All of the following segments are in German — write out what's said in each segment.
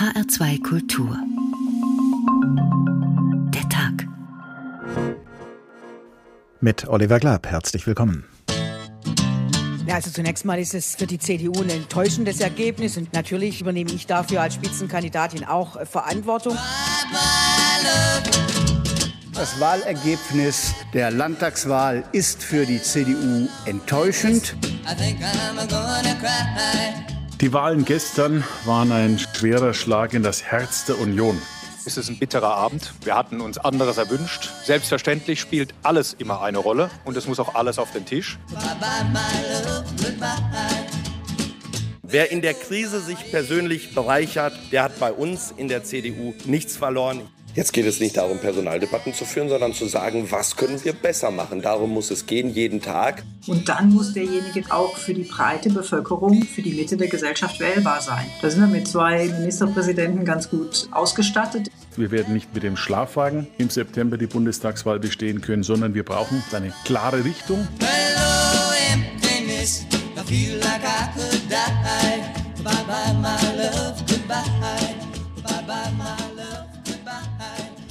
HR2 Kultur. Der Tag. Mit Oliver Glab, herzlich willkommen. Ja, also zunächst mal ist es für die CDU ein enttäuschendes Ergebnis und natürlich übernehme ich dafür als Spitzenkandidatin auch äh, Verantwortung. Das Wahlergebnis der Landtagswahl ist für die CDU enttäuschend. Die Wahlen gestern waren ein schwerer Schlag in das Herz der Union. Es ist ein bitterer Abend. Wir hatten uns anderes erwünscht. Selbstverständlich spielt alles immer eine Rolle und es muss auch alles auf den Tisch. Wer in der Krise sich persönlich bereichert, der hat bei uns in der CDU nichts verloren. Jetzt geht es nicht darum, Personaldebatten zu führen, sondern zu sagen, was können wir besser machen. Darum muss es gehen, jeden Tag. Und dann muss derjenige auch für die breite Bevölkerung, für die Mitte der Gesellschaft wählbar sein. Da sind wir mit zwei Ministerpräsidenten ganz gut ausgestattet. Wir werden nicht mit dem Schlafwagen im September die Bundestagswahl bestehen können, sondern wir brauchen eine klare Richtung. Hello, emptiness. I feel like I could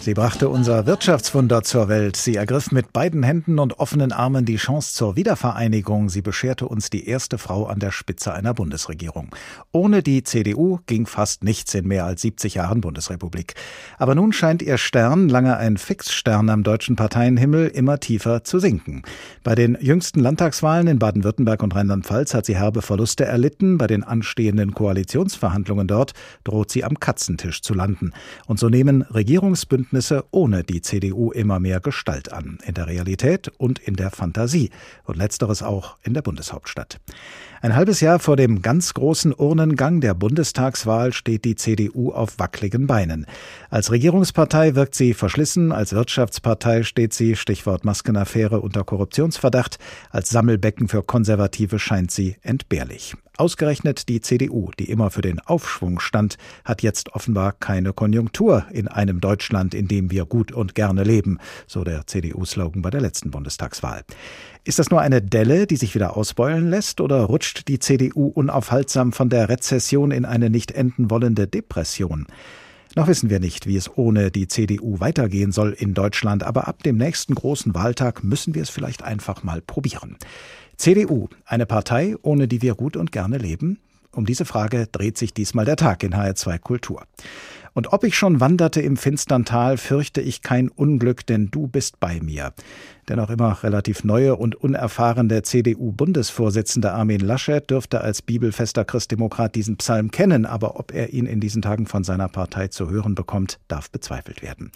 Sie brachte unser Wirtschaftswunder zur Welt. Sie ergriff mit beiden Händen und offenen Armen die Chance zur Wiedervereinigung. Sie bescherte uns die erste Frau an der Spitze einer Bundesregierung. Ohne die CDU ging fast nichts in mehr als 70 Jahren Bundesrepublik. Aber nun scheint ihr Stern, lange ein Fixstern am deutschen Parteienhimmel, immer tiefer zu sinken. Bei den jüngsten Landtagswahlen in Baden-Württemberg und Rheinland-Pfalz hat sie herbe Verluste erlitten. Bei den anstehenden Koalitionsverhandlungen dort droht sie am Katzentisch zu landen. Und so nehmen Regierungsbündnisse Bündnisse ohne die CDU immer mehr Gestalt an, in der Realität und in der Fantasie, und letzteres auch in der Bundeshauptstadt. Ein halbes Jahr vor dem ganz großen Urnengang der Bundestagswahl steht die CDU auf wackeligen Beinen. Als Regierungspartei wirkt sie verschlissen, als Wirtschaftspartei steht sie, Stichwort Maskenaffäre, unter Korruptionsverdacht, als Sammelbecken für Konservative scheint sie entbehrlich. Ausgerechnet die CDU, die immer für den Aufschwung stand, hat jetzt offenbar keine Konjunktur in einem Deutschland, in dem wir gut und gerne leben, so der CDU-Slogan bei der letzten Bundestagswahl. Ist das nur eine Delle, die sich wieder ausbeulen lässt, oder rutscht die CDU unaufhaltsam von der Rezession in eine nicht enden wollende Depression? Noch wissen wir nicht, wie es ohne die CDU weitergehen soll in Deutschland, aber ab dem nächsten großen Wahltag müssen wir es vielleicht einfach mal probieren. CDU, eine Partei, ohne die wir gut und gerne leben? Um diese Frage dreht sich diesmal der Tag in HR2 Kultur. Und ob ich schon wanderte im finstern Tal, fürchte ich kein Unglück, denn du bist bei mir. Der noch immer relativ neue und unerfahrene CDU-Bundesvorsitzende Armin Laschet dürfte als bibelfester Christdemokrat diesen Psalm kennen, aber ob er ihn in diesen Tagen von seiner Partei zu hören bekommt, darf bezweifelt werden.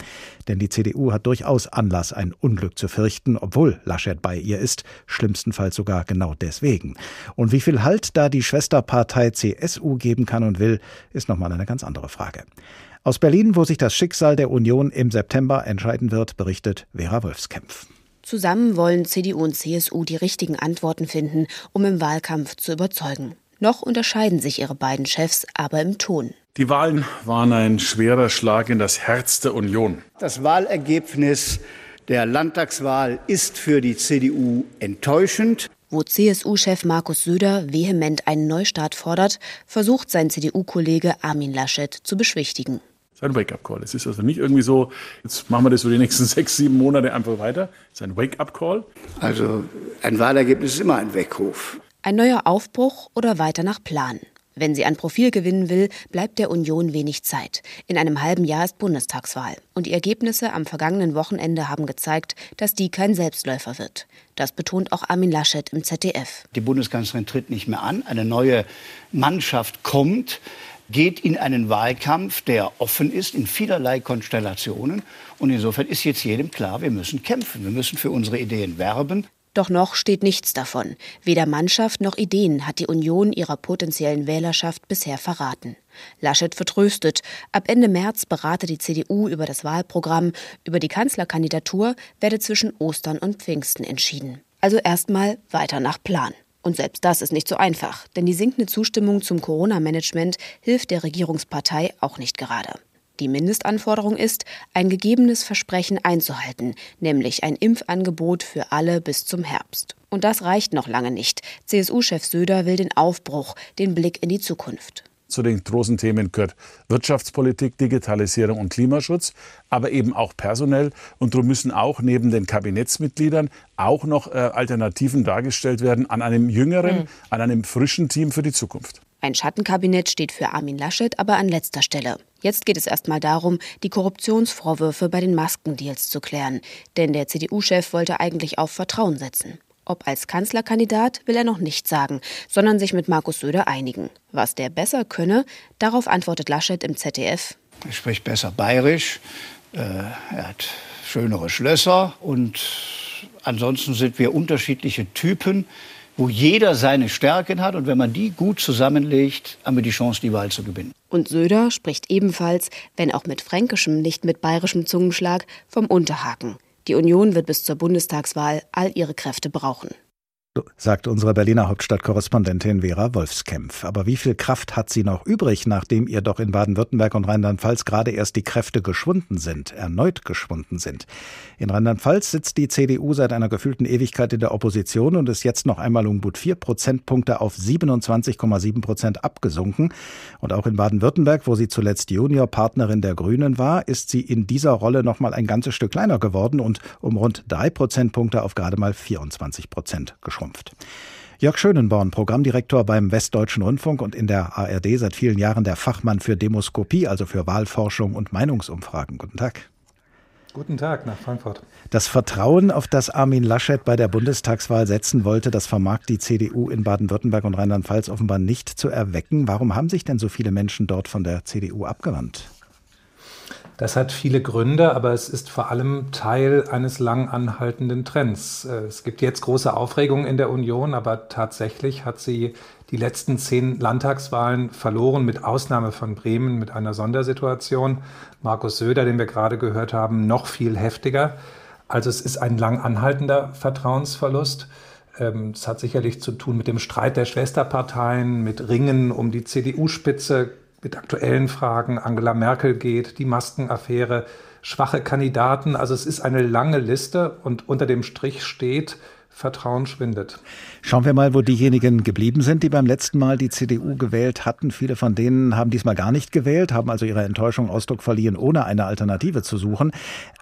Denn die CDU hat durchaus Anlass, ein Unglück zu fürchten, obwohl Laschet bei ihr ist, schlimmstenfalls sogar genau deswegen. Und wie viel Halt da die Schwesterpartei CSU geben kann und will, ist nochmal eine ganz andere Frage. Aus Berlin, wo sich das Schicksal der Union im September entscheiden wird, berichtet Vera Wolfskämpf. Zusammen wollen CDU und CSU die richtigen Antworten finden, um im Wahlkampf zu überzeugen. Noch unterscheiden sich ihre beiden Chefs aber im Ton. Die Wahlen waren ein schwerer Schlag in das Herz der Union. Das Wahlergebnis der Landtagswahl ist für die CDU enttäuschend. Wo CSU-Chef Markus Söder vehement einen Neustart fordert, versucht sein CDU-Kollege Armin Laschet zu beschwichtigen ein Wake-up-Call. Es ist also nicht irgendwie so, jetzt machen wir das für die nächsten sechs, sieben Monate einfach weiter. Es ist ein Wake-up-Call. Also ein Wahlergebnis ist immer ein Weckruf. Ein neuer Aufbruch oder weiter nach Plan. Wenn sie an Profil gewinnen will, bleibt der Union wenig Zeit. In einem halben Jahr ist Bundestagswahl. Und die Ergebnisse am vergangenen Wochenende haben gezeigt, dass die kein Selbstläufer wird. Das betont auch Armin Laschet im ZDF. Die Bundeskanzlerin tritt nicht mehr an. Eine neue Mannschaft kommt geht in einen Wahlkampf, der offen ist in vielerlei Konstellationen. Und insofern ist jetzt jedem klar, wir müssen kämpfen, wir müssen für unsere Ideen werben. Doch noch steht nichts davon. Weder Mannschaft noch Ideen hat die Union ihrer potenziellen Wählerschaft bisher verraten. Laschet vertröstet. Ab Ende März berate die CDU über das Wahlprogramm. Über die Kanzlerkandidatur werde zwischen Ostern und Pfingsten entschieden. Also erstmal weiter nach Plan. Und selbst das ist nicht so einfach, denn die sinkende Zustimmung zum Corona-Management hilft der Regierungspartei auch nicht gerade. Die Mindestanforderung ist, ein gegebenes Versprechen einzuhalten, nämlich ein Impfangebot für alle bis zum Herbst. Und das reicht noch lange nicht. CSU-Chef Söder will den Aufbruch, den Blick in die Zukunft. Zu den großen Themen gehört Wirtschaftspolitik, Digitalisierung und Klimaschutz, aber eben auch personell. Und darum müssen auch neben den Kabinettsmitgliedern auch noch äh, Alternativen dargestellt werden an einem jüngeren, mhm. an einem frischen Team für die Zukunft. Ein Schattenkabinett steht für Armin Laschet aber an letzter Stelle. Jetzt geht es erstmal darum, die Korruptionsvorwürfe bei den Maskendeals zu klären. Denn der CDU-Chef wollte eigentlich auf Vertrauen setzen. Ob als Kanzlerkandidat will er noch nicht sagen, sondern sich mit Markus Söder einigen. Was der besser könne, darauf antwortet Laschet im ZDF. Er spricht besser bayerisch, äh, er hat schönere Schlösser und ansonsten sind wir unterschiedliche Typen, wo jeder seine Stärken hat und wenn man die gut zusammenlegt, haben wir die Chance, die Wahl zu gewinnen. Und Söder spricht ebenfalls, wenn auch mit fränkischem, nicht mit bayerischem Zungenschlag, vom Unterhaken. Die Union wird bis zur Bundestagswahl all ihre Kräfte brauchen sagt unsere Berliner Hauptstadtkorrespondentin Vera Wolfskämpf. Aber wie viel Kraft hat sie noch übrig, nachdem ihr doch in Baden-Württemberg und Rheinland-Pfalz gerade erst die Kräfte geschwunden sind, erneut geschwunden sind? In Rheinland-Pfalz sitzt die CDU seit einer gefühlten Ewigkeit in der Opposition und ist jetzt noch einmal um gut vier Prozentpunkte auf 27,7 Prozent abgesunken. Und auch in Baden-Württemberg, wo sie zuletzt Juniorpartnerin der Grünen war, ist sie in dieser Rolle noch mal ein ganzes Stück kleiner geworden und um rund drei Prozentpunkte auf gerade mal 24 Prozent geschrumpft schrumpft. Jörg Schönenborn, Programmdirektor beim Westdeutschen Rundfunk und in der ARD seit vielen Jahren der Fachmann für Demoskopie, also für Wahlforschung und Meinungsumfragen. Guten Tag. Guten Tag nach Frankfurt. Das Vertrauen, auf das Armin Laschet bei der Bundestagswahl setzen wollte, das vermag die CDU in Baden-Württemberg und Rheinland-Pfalz offenbar nicht zu erwecken. Warum haben sich denn so viele Menschen dort von der CDU abgewandt? Das hat viele Gründe, aber es ist vor allem Teil eines lang anhaltenden Trends. Äh, es gibt jetzt große Aufregung in der Union, aber tatsächlich hat sie die letzten zehn Landtagswahlen verloren, mit Ausnahme von Bremen mit einer Sondersituation. Markus Söder, den wir gerade gehört haben, noch viel heftiger. Also es ist ein lang anhaltender Vertrauensverlust. Ähm, es hat sicherlich zu tun mit dem Streit der Schwesterparteien, mit Ringen um die CDU-Spitze, mit aktuellen Fragen. Angela Merkel geht, die Maskenaffäre, schwache Kandidaten. Also es ist eine lange Liste und unter dem Strich steht, Vertrauen schwindet. Schauen wir mal, wo diejenigen geblieben sind, die beim letzten Mal die CDU gewählt hatten. Viele von denen haben diesmal gar nicht gewählt, haben also ihrer Enttäuschung Ausdruck verliehen, ohne eine Alternative zu suchen.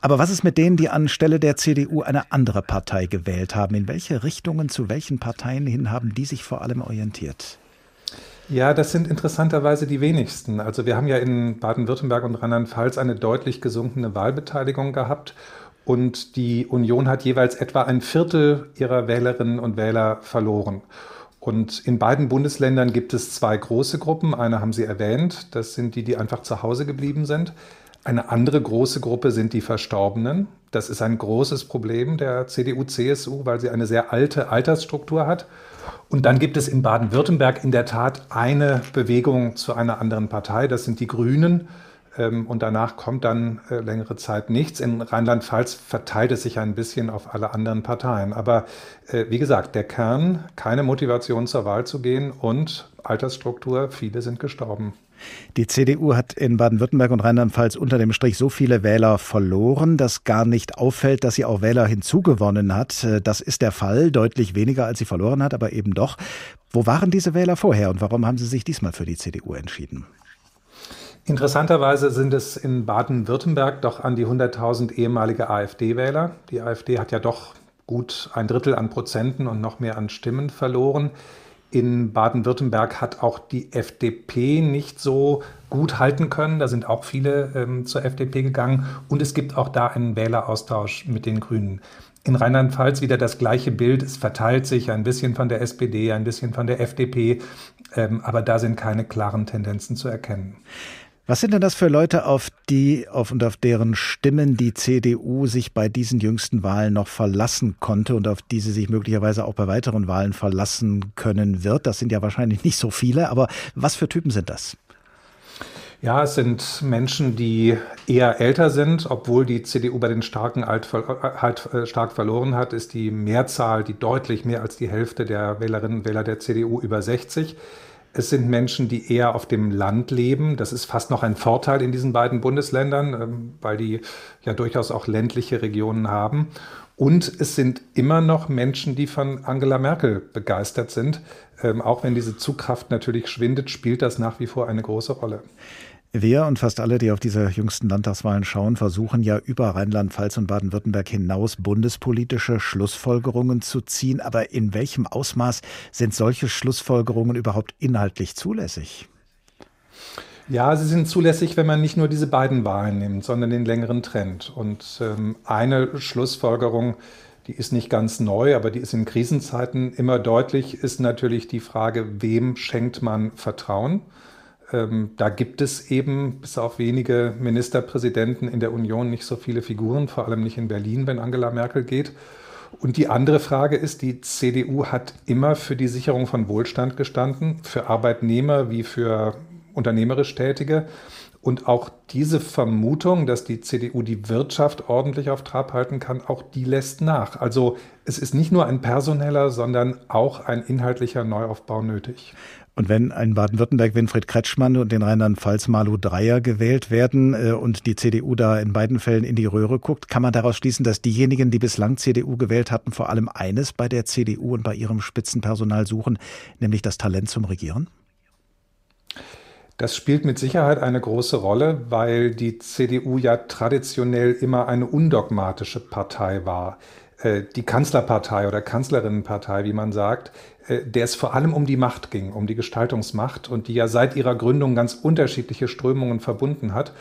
Aber was ist mit denen, die anstelle der CDU eine andere Partei gewählt haben? In welche Richtungen, zu welchen Parteien hin haben die sich vor allem orientiert? Ja, das sind interessanterweise die wenigsten. Also wir haben ja in Baden-Württemberg und Rheinland-Pfalz eine deutlich gesunkene Wahlbeteiligung gehabt. Und die Union hat jeweils etwa ein Viertel ihrer Wählerinnen und Wähler verloren. Und in beiden Bundesländern gibt es zwei große Gruppen. Eine haben Sie erwähnt, das sind die, die einfach zu Hause geblieben sind. Eine andere große Gruppe sind die Verstorbenen. Das ist ein großes Problem der CDU-CSU, weil sie eine sehr alte Altersstruktur hat. Und dann gibt es in Baden-Württemberg in der Tat eine Bewegung zu einer anderen Partei, das sind die Grünen. Ähm, und danach kommt dann äh, längere Zeit nichts. In Rheinland-Pfalz verteilt es sich ein bisschen auf alle anderen Parteien. Aber äh, wie gesagt, der Kern, keine Motivation zur Wahl zu gehen und Altersstruktur, viele sind gestorben. Die CDU hat in Baden-Württemberg und Rheinland-Pfalz unter dem Strich so viele Wähler verloren, dass gar nicht auffällt, dass sie auch Wähler hinzugewonnen hat. Das ist der Fall, deutlich weniger als sie verloren hat, aber eben doch. Wo waren diese Wähler vorher und warum haben sie sich diesmal für die CDU entschieden? Interessanterweise sind es in Baden-Württemberg doch an die 100.000 ehemalige AfD-Wähler. Die AfD hat ja doch gut ein Drittel an Prozenten und noch mehr an Stimmen verloren. In Baden-Württemberg hat auch die FDP nicht so gut halten können. Da sind auch viele ähm, zur FDP gegangen. Und es gibt auch da einen Wähleraustausch mit den Grünen. In Rheinland-Pfalz wieder das gleiche Bild. Es verteilt sich ein bisschen von der SPD, ein bisschen von der FDP. Ähm, aber da sind keine klaren Tendenzen zu erkennen. Was sind denn das für Leute, auf die auf und auf deren Stimmen die CDU sich bei diesen jüngsten Wahlen noch verlassen konnte und auf die sie sich möglicherweise auch bei weiteren Wahlen verlassen können wird? Das sind ja wahrscheinlich nicht so viele, aber was für Typen sind das? Ja, es sind Menschen, die eher älter sind, obwohl die CDU bei den Starken halt, halt äh, stark verloren hat, ist die Mehrzahl, die deutlich mehr als die Hälfte der Wählerinnen und Wähler der CDU über 60. Es sind Menschen, die eher auf dem Land leben. Das ist fast noch ein Vorteil in diesen beiden Bundesländern, ähm, weil die ja durchaus auch ländliche Regionen haben. Und es sind immer noch Menschen, die von Angela Merkel begeistert sind. Ähm, auch wenn diese Zugkraft natürlich schwindet, spielt das nach wie vor eine große Rolle. Wir und fast alle, die auf diese jüngsten Landtagswahlen schauen, versuchen ja über Rheinland-Pfalz und Baden-Württemberg hinaus bundespolitische Schlussfolgerungen zu ziehen. Aber in welchem Ausmaß sind solche Schlussfolgerungen überhaupt inhaltlich zulässig? Ja, sie sind zulässig, wenn man nicht nur diese beiden Wahlen nimmt, sondern den längeren Trend. Und ähm, eine Schlussfolgerung, die ist nicht ganz neu, aber die ist in Krisenzeiten immer deutlich, ist natürlich die Frage, wem schenkt man Vertrauen? Ähm, da gibt es eben bis auf wenige Ministerpräsidenten in der Union nicht so viele Figuren, vor allem nicht in Berlin, wenn Angela Merkel geht. Und die andere Frage ist, die CDU hat immer für die Sicherung von Wohlstand gestanden, für Arbeitnehmer wie für unternehmerisch Tätige. Und auch diese Vermutung, dass die CDU die Wirtschaft ordentlich auf Trab halten kann, auch die lässt nach. Also es ist nicht nur ein personeller, sondern auch ein inhaltlicher Neuaufbau nötig. Und wenn in Baden-Württemberg Winfried Kretschmann und in Rheinland-Pfalz Malu Dreyer gewählt werden äh, und die CDU da in beiden Fällen in die Röhre guckt, kann man daraus schließen, dass diejenigen, die bislang CDU gewählt hatten, vor allem eines bei der CDU und bei ihrem Spitzenpersonal suchen, nämlich das Talent zum Regieren? Das spielt mit Sicherheit eine große Rolle, weil die CDU ja traditionell immer eine undogmatische Partei war. Äh, die Kanzlerpartei oder Kanzlerinnenpartei, wie man sagt, der es vor allem um die Macht ging, um die Gestaltungsmacht und die ja seit ihrer Gründung ganz unterschiedliche Strömungen verbunden hat.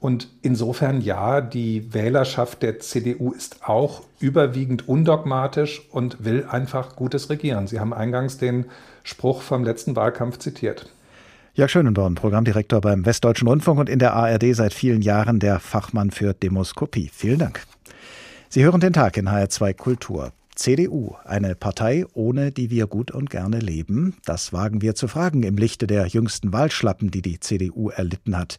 Und insofern ja, die Wählerschaft der CDU ist auch überwiegend undogmatisch und will einfach gutes Regieren. Sie haben eingangs den Spruch vom letzten Wahlkampf zitiert. Jörg Schönenborn, Programmdirektor beim Westdeutschen Rundfunk und in der ARD seit vielen Jahren der Fachmann für Demoskopie. Vielen Dank. Sie hören den Tag in HR2 Kultur. CDU, eine Partei, ohne die wir gut und gerne leben? Das wagen wir zu fragen im Lichte der jüngsten Wahlschlappen, die die CDU erlitten hat.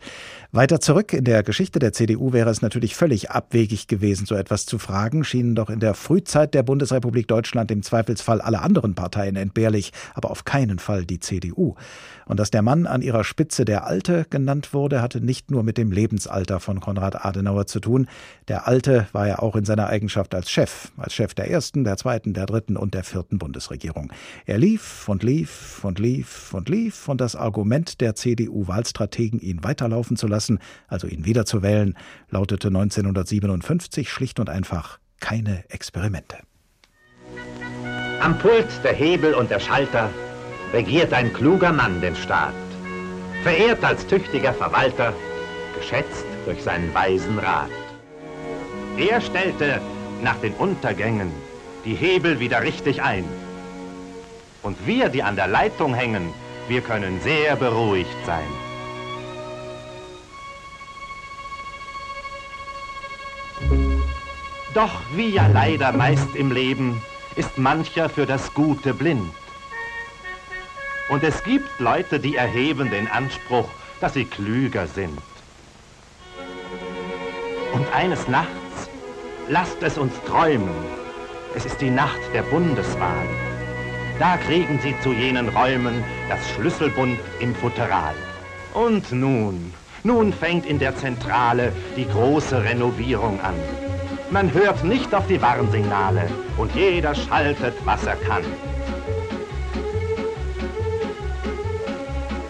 Weiter zurück in der Geschichte der CDU wäre es natürlich völlig abwegig gewesen, so etwas zu fragen, schienen doch in der Frühzeit der Bundesrepublik Deutschland im Zweifelsfall alle anderen Parteien entbehrlich, aber auf keinen Fall die CDU. Und dass der Mann an ihrer Spitze der Alte genannt wurde, hatte nicht nur mit dem Lebensalter von Konrad Adenauer zu tun. Der Alte war ja auch in seiner Eigenschaft als Chef, als Chef der ersten, der zweiten, der dritten und der vierten Bundesregierung. Er lief und lief und lief und lief und das Argument der CDU-Wahlstrategen, ihn weiterlaufen zu lassen, also ihn wiederzuwählen, lautete 1957 schlicht und einfach keine Experimente. Am Pult der Hebel und der Schalter regiert ein kluger Mann den Staat, verehrt als tüchtiger Verwalter, geschätzt durch seinen weisen Rat. Er stellte nach den Untergängen die Hebel wieder richtig ein. Und wir, die an der Leitung hängen, wir können sehr beruhigt sein. Doch wie ja leider meist im Leben, ist mancher für das Gute blind. Und es gibt Leute, die erheben den Anspruch, dass sie klüger sind. Und eines Nachts, lasst es uns träumen, es ist die Nacht der Bundeswahl. Da kriegen sie zu jenen Räumen das Schlüsselbund im Futteral. Und nun, nun fängt in der Zentrale die große Renovierung an. Man hört nicht auf die Warnsignale und jeder schaltet, was er kann.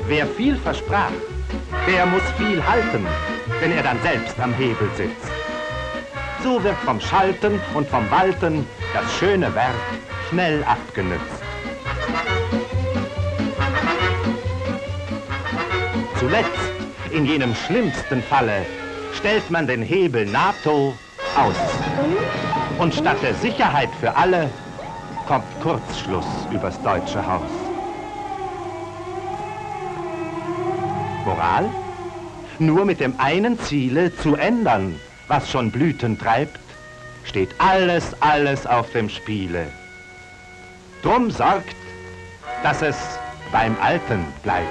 Wer viel versprach, der muss viel halten, wenn er dann selbst am Hebel sitzt. So wird vom Schalten und vom Walten das schöne Werk schnell abgenützt. Zuletzt, in jenem schlimmsten Falle, stellt man den Hebel NATO aus. Und statt der Sicherheit für alle kommt Kurzschluss übers deutsche Haus. Moral? Nur mit dem einen Ziele zu ändern, was schon Blüten treibt, steht alles, alles auf dem Spiele. Drum sorgt, dass es beim Alten bleibt.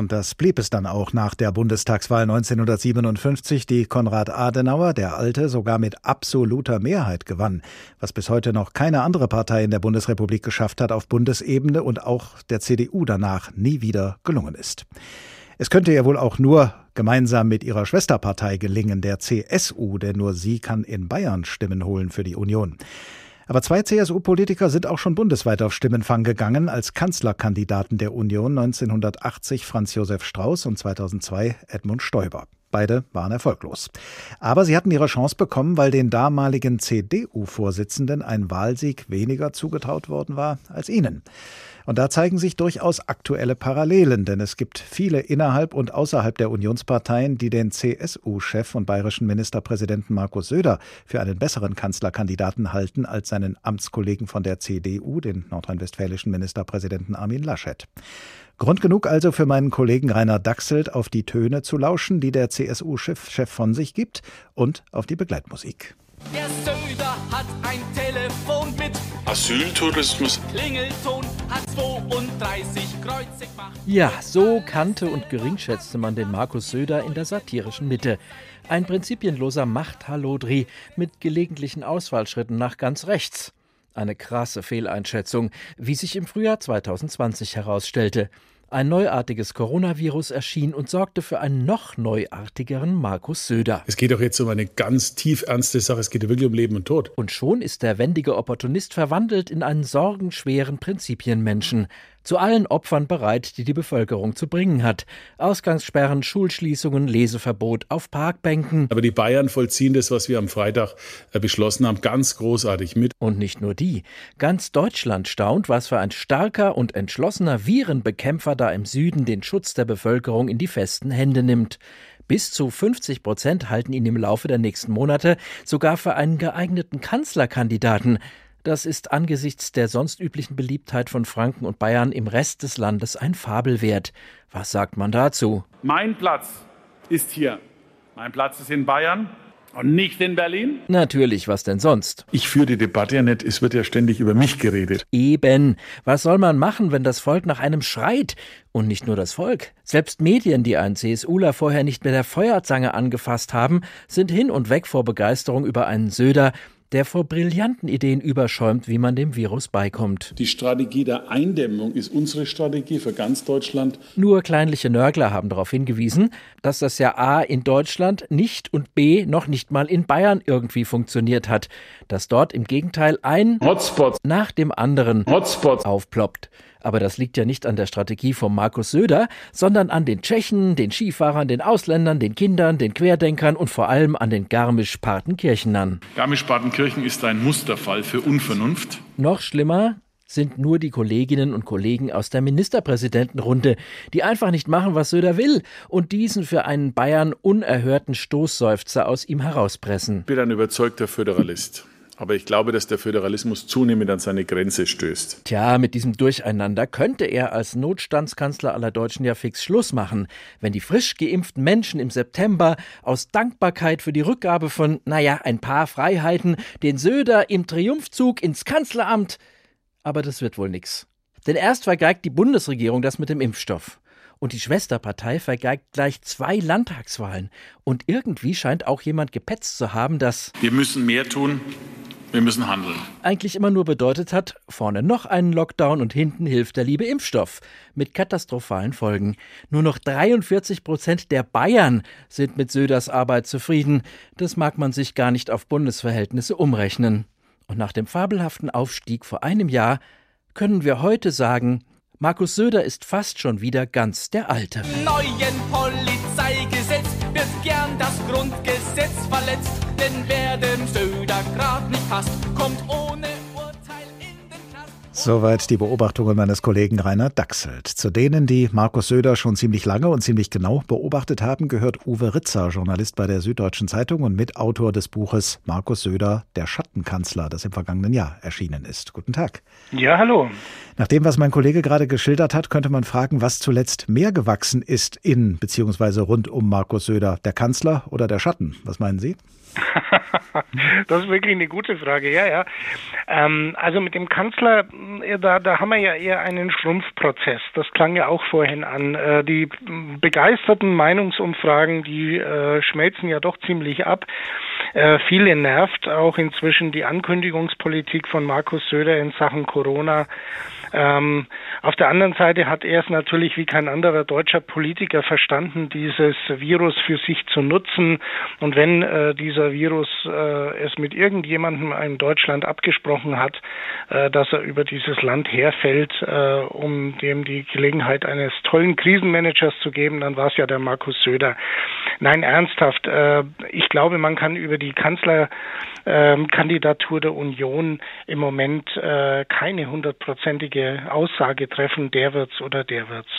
Und das blieb es dann auch nach der Bundestagswahl 1957, die Konrad Adenauer, der Alte, sogar mit absoluter Mehrheit gewann, was bis heute noch keine andere Partei in der Bundesrepublik geschafft hat auf Bundesebene und auch der CDU danach nie wieder gelungen ist. Es könnte ihr wohl auch nur gemeinsam mit ihrer Schwesterpartei gelingen, der CSU, denn nur sie kann in Bayern Stimmen holen für die Union. Aber zwei CSU-Politiker sind auch schon bundesweit auf Stimmenfang gegangen als Kanzlerkandidaten der Union 1980 Franz Josef Strauß und 2002 Edmund Stoiber. Beide waren erfolglos. Aber sie hatten ihre Chance bekommen, weil den damaligen CDU-Vorsitzenden ein Wahlsieg weniger zugetraut worden war als ihnen. Und da zeigen sich durchaus aktuelle Parallelen, denn es gibt viele innerhalb und außerhalb der Unionsparteien, die den CSU-Chef und bayerischen Ministerpräsidenten Markus Söder für einen besseren Kanzlerkandidaten halten als seinen Amtskollegen von der CDU, den nordrhein-westfälischen Ministerpräsidenten Armin Laschet. Grund genug also für meinen Kollegen Rainer Dachselt, auf die Töne zu lauschen, die der CSU-Chef von sich gibt und auf die Begleitmusik. Der Söder hat ein Telefon mit Asyltourismus. Klingelton hat 32 Kreuze gemacht. Ja, so kannte und geringschätzte man den Markus Söder in der satirischen Mitte. Ein prinzipienloser Machthalodri mit gelegentlichen Ausfallschritten nach ganz rechts. Eine krasse Fehleinschätzung, wie sich im Frühjahr 2020 herausstellte. Ein neuartiges Coronavirus erschien und sorgte für einen noch neuartigeren Markus Söder. Es geht doch jetzt um eine ganz tief ernste Sache. Es geht wirklich um Leben und Tod. Und schon ist der wendige Opportunist verwandelt in einen sorgenschweren Prinzipienmenschen zu allen Opfern bereit, die die Bevölkerung zu bringen hat. Ausgangssperren, Schulschließungen, Leseverbot auf Parkbänken. Aber die Bayern vollziehen das, was wir am Freitag äh, beschlossen haben, ganz großartig mit. Und nicht nur die. Ganz Deutschland staunt, was für ein starker und entschlossener Virenbekämpfer da im Süden den Schutz der Bevölkerung in die festen Hände nimmt. Bis zu 50 Prozent halten ihn im Laufe der nächsten Monate sogar für einen geeigneten Kanzlerkandidaten. Das ist angesichts der sonst üblichen Beliebtheit von Franken und Bayern im Rest des Landes ein Fabelwert. Was sagt man dazu? Mein Platz ist hier. Mein Platz ist in Bayern. Und nicht in Berlin? Natürlich, was denn sonst? Ich führe die Debatte ja nicht, es wird ja ständig über mich geredet. Eben. Was soll man machen, wenn das Volk nach einem schreit? Und nicht nur das Volk. Selbst Medien, die einen CSUler vorher nicht mit der Feuerzange angefasst haben, sind hin und weg vor Begeisterung über einen Söder, der vor brillanten Ideen überschäumt, wie man dem Virus beikommt. Die Strategie der Eindämmung ist unsere Strategie für ganz Deutschland. Nur kleinliche Nörgler haben darauf hingewiesen, dass das ja A in Deutschland nicht und B noch nicht mal in Bayern irgendwie funktioniert hat, dass dort im Gegenteil ein Hotspot nach dem anderen Hotspot aufploppt. Aber das liegt ja nicht an der Strategie von Markus Söder, sondern an den Tschechen, den Skifahrern, den Ausländern, den Kindern, den Querdenkern und vor allem an den Garmisch-Partenkirchenern. Garmisch-Partenkirchen ist ein Musterfall für Unvernunft. Noch schlimmer, sind nur die Kolleginnen und Kollegen aus der Ministerpräsidentenrunde, die einfach nicht machen, was Söder will und diesen für einen Bayern unerhörten Stoßseufzer aus ihm herauspressen. Ich bin ein überzeugter Föderalist. Aber ich glaube, dass der Föderalismus zunehmend an seine Grenze stößt. Tja, mit diesem Durcheinander könnte er als Notstandskanzler aller Deutschen ja fix Schluss machen, wenn die frisch geimpften Menschen im September aus Dankbarkeit für die Rückgabe von, naja, ein paar Freiheiten den Söder im Triumphzug ins Kanzleramt. Aber das wird wohl nix. Denn erst vergeigt die Bundesregierung das mit dem Impfstoff. Und die Schwesterpartei vergeigt gleich zwei Landtagswahlen. Und irgendwie scheint auch jemand gepetzt zu haben, dass wir müssen mehr tun, wir müssen handeln. Eigentlich immer nur bedeutet hat, vorne noch einen Lockdown und hinten hilft der liebe Impfstoff. Mit katastrophalen Folgen. Nur noch 43 Prozent der Bayern sind mit Söders Arbeit zufrieden. Das mag man sich gar nicht auf Bundesverhältnisse umrechnen. Und nach dem fabelhaften Aufstieg vor einem Jahr können wir heute sagen, Markus Söder ist fast schon wieder ganz der Alte. Neuen Polizeigesetz wird gern das Grundgesetz verletzt, denn wer dem Söder grad nicht passt, kommt ohne Soweit die Beobachtungen meines Kollegen Rainer Dachselt. Zu denen, die Markus Söder schon ziemlich lange und ziemlich genau beobachtet haben, gehört Uwe Ritzer, Journalist bei der Süddeutschen Zeitung und Mitautor des Buches Markus Söder, der Schattenkanzler, das im vergangenen Jahr erschienen ist. Guten Tag. Ja, hallo. Nach dem, was mein Kollege gerade geschildert hat, könnte man fragen, was zuletzt mehr gewachsen ist in bzw. rund um Markus Söder, der Kanzler oder der Schatten? Was meinen Sie? das ist wirklich eine gute Frage, ja, ja. Ähm, also mit dem Kanzler, äh, da, da haben wir ja eher einen Schrumpfprozess. Das klang ja auch vorhin an. Äh, die begeisterten Meinungsumfragen, die äh, schmelzen ja doch ziemlich ab. Äh, viele nervt auch inzwischen die Ankündigungspolitik von Markus Söder in Sachen Corona. Ähm, auf der anderen Seite hat er es natürlich wie kein anderer deutscher Politiker verstanden, dieses Virus für sich zu nutzen. Und wenn äh, dieser Virus äh, es mit irgendjemandem in Deutschland abgesprochen hat, äh, dass er über dieses Land herfällt, äh, um dem die Gelegenheit eines tollen Krisenmanagers zu geben, dann war es ja der Markus Söder. Nein, ernsthaft. Äh, ich glaube, man kann über die Kanzlerkandidatur ähm, der Union im Moment äh, keine hundertprozentige Aussage treffen, der wird's oder der wird's.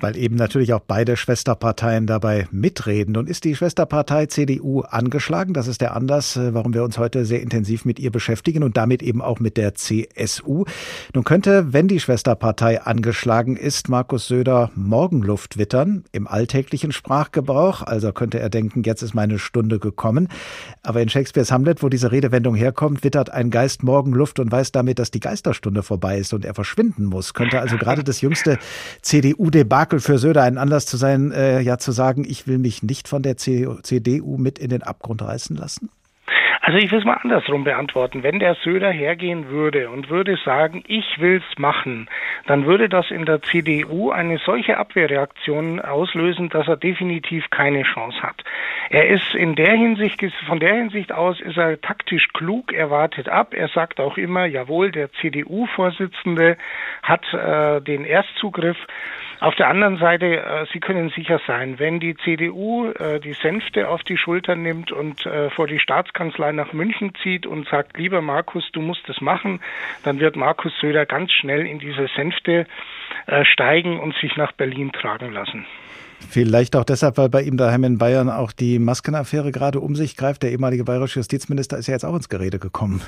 Weil eben natürlich auch beide Schwesterparteien dabei mitreden. Und ist die Schwesterpartei CDU angeschlagen? Das ist der Anlass, äh, warum wir uns heute sehr intensiv mit ihr beschäftigen und damit eben auch mit der CSU. Nun könnte, wenn die Schwesterpartei angeschlagen ist, Markus Söder Morgenluft wittern im alltäglichen Sprachgebrauch. Also könnte er denken, jetzt ist meine Stunde gekommen. Aber in Shakespeares Hamlet, wo diese Redewendung herkommt, wittert ein Geist Morgenluft und weiß damit, dass die Geisterstunde vorbei ist und er verschwinden muss. Könnte also gerade das jüngste CDU-Debakel für Söder ein Anlass zu sein, äh, ja zu sagen, ich will mich nicht von der CDU mit in den Abgrund reißen lassen? Also ich will es mal andersrum beantworten. Wenn der Söder hergehen würde und würde sagen, ich will's machen, dann würde das in der CDU eine solche Abwehrreaktion auslösen, dass er definitiv keine Chance hat. Er ist in der Hinsicht, von der Hinsicht aus ist er taktisch klug, er wartet ab, er sagt auch immer, jawohl, der CDU-Vorsitzende hat äh, den Erstzugriff auf der anderen Seite, äh, Sie können sicher sein, wenn die CDU äh, die Sänfte auf die Schultern nimmt und äh, vor die Staatskanzlei nach München zieht und sagt, lieber Markus, du musst es machen, dann wird Markus Söder ganz schnell in diese Sänfte steigen und sich nach Berlin tragen lassen. Vielleicht auch deshalb, weil bei ihm daheim in Bayern auch die Maskenaffäre gerade um sich greift. Der ehemalige bayerische Justizminister ist ja jetzt auch ins Gerede gekommen.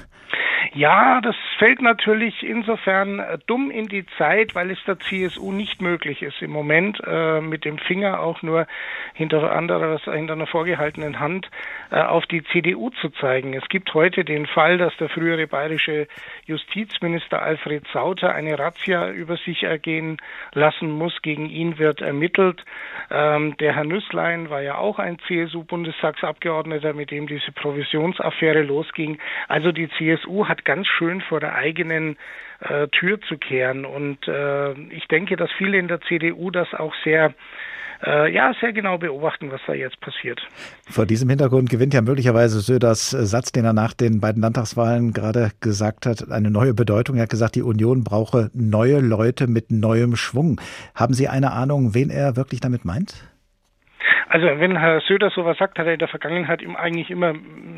Ja, das fällt natürlich insofern äh, dumm in die Zeit, weil es der CSU nicht möglich ist, im Moment äh, mit dem Finger auch nur hinter, anderes, hinter einer vorgehaltenen Hand äh, auf die CDU zu zeigen. Es gibt heute den Fall, dass der frühere bayerische Justizminister Alfred Sauter eine Razzia über sich ergehen lassen muss. Gegen ihn wird ermittelt. Ähm, der Herr Nüsslein war ja auch ein CSU-Bundestagsabgeordneter, mit dem diese Provisionsaffäre losging. Also die CSU hat ganz schön vor der eigenen äh, Tür zu kehren. Und äh, ich denke, dass viele in der CDU das auch sehr äh, ja, sehr genau beobachten, was da jetzt passiert. Vor diesem Hintergrund gewinnt ja möglicherweise Söders Satz, den er nach den beiden Landtagswahlen gerade gesagt hat, eine neue Bedeutung. Er hat gesagt, die Union brauche neue Leute mit neuem Schwung. Haben Sie eine Ahnung, wen er wirklich damit meint? Also wenn Herr Söder sowas sagt, hat er in der Vergangenheit eigentlich immer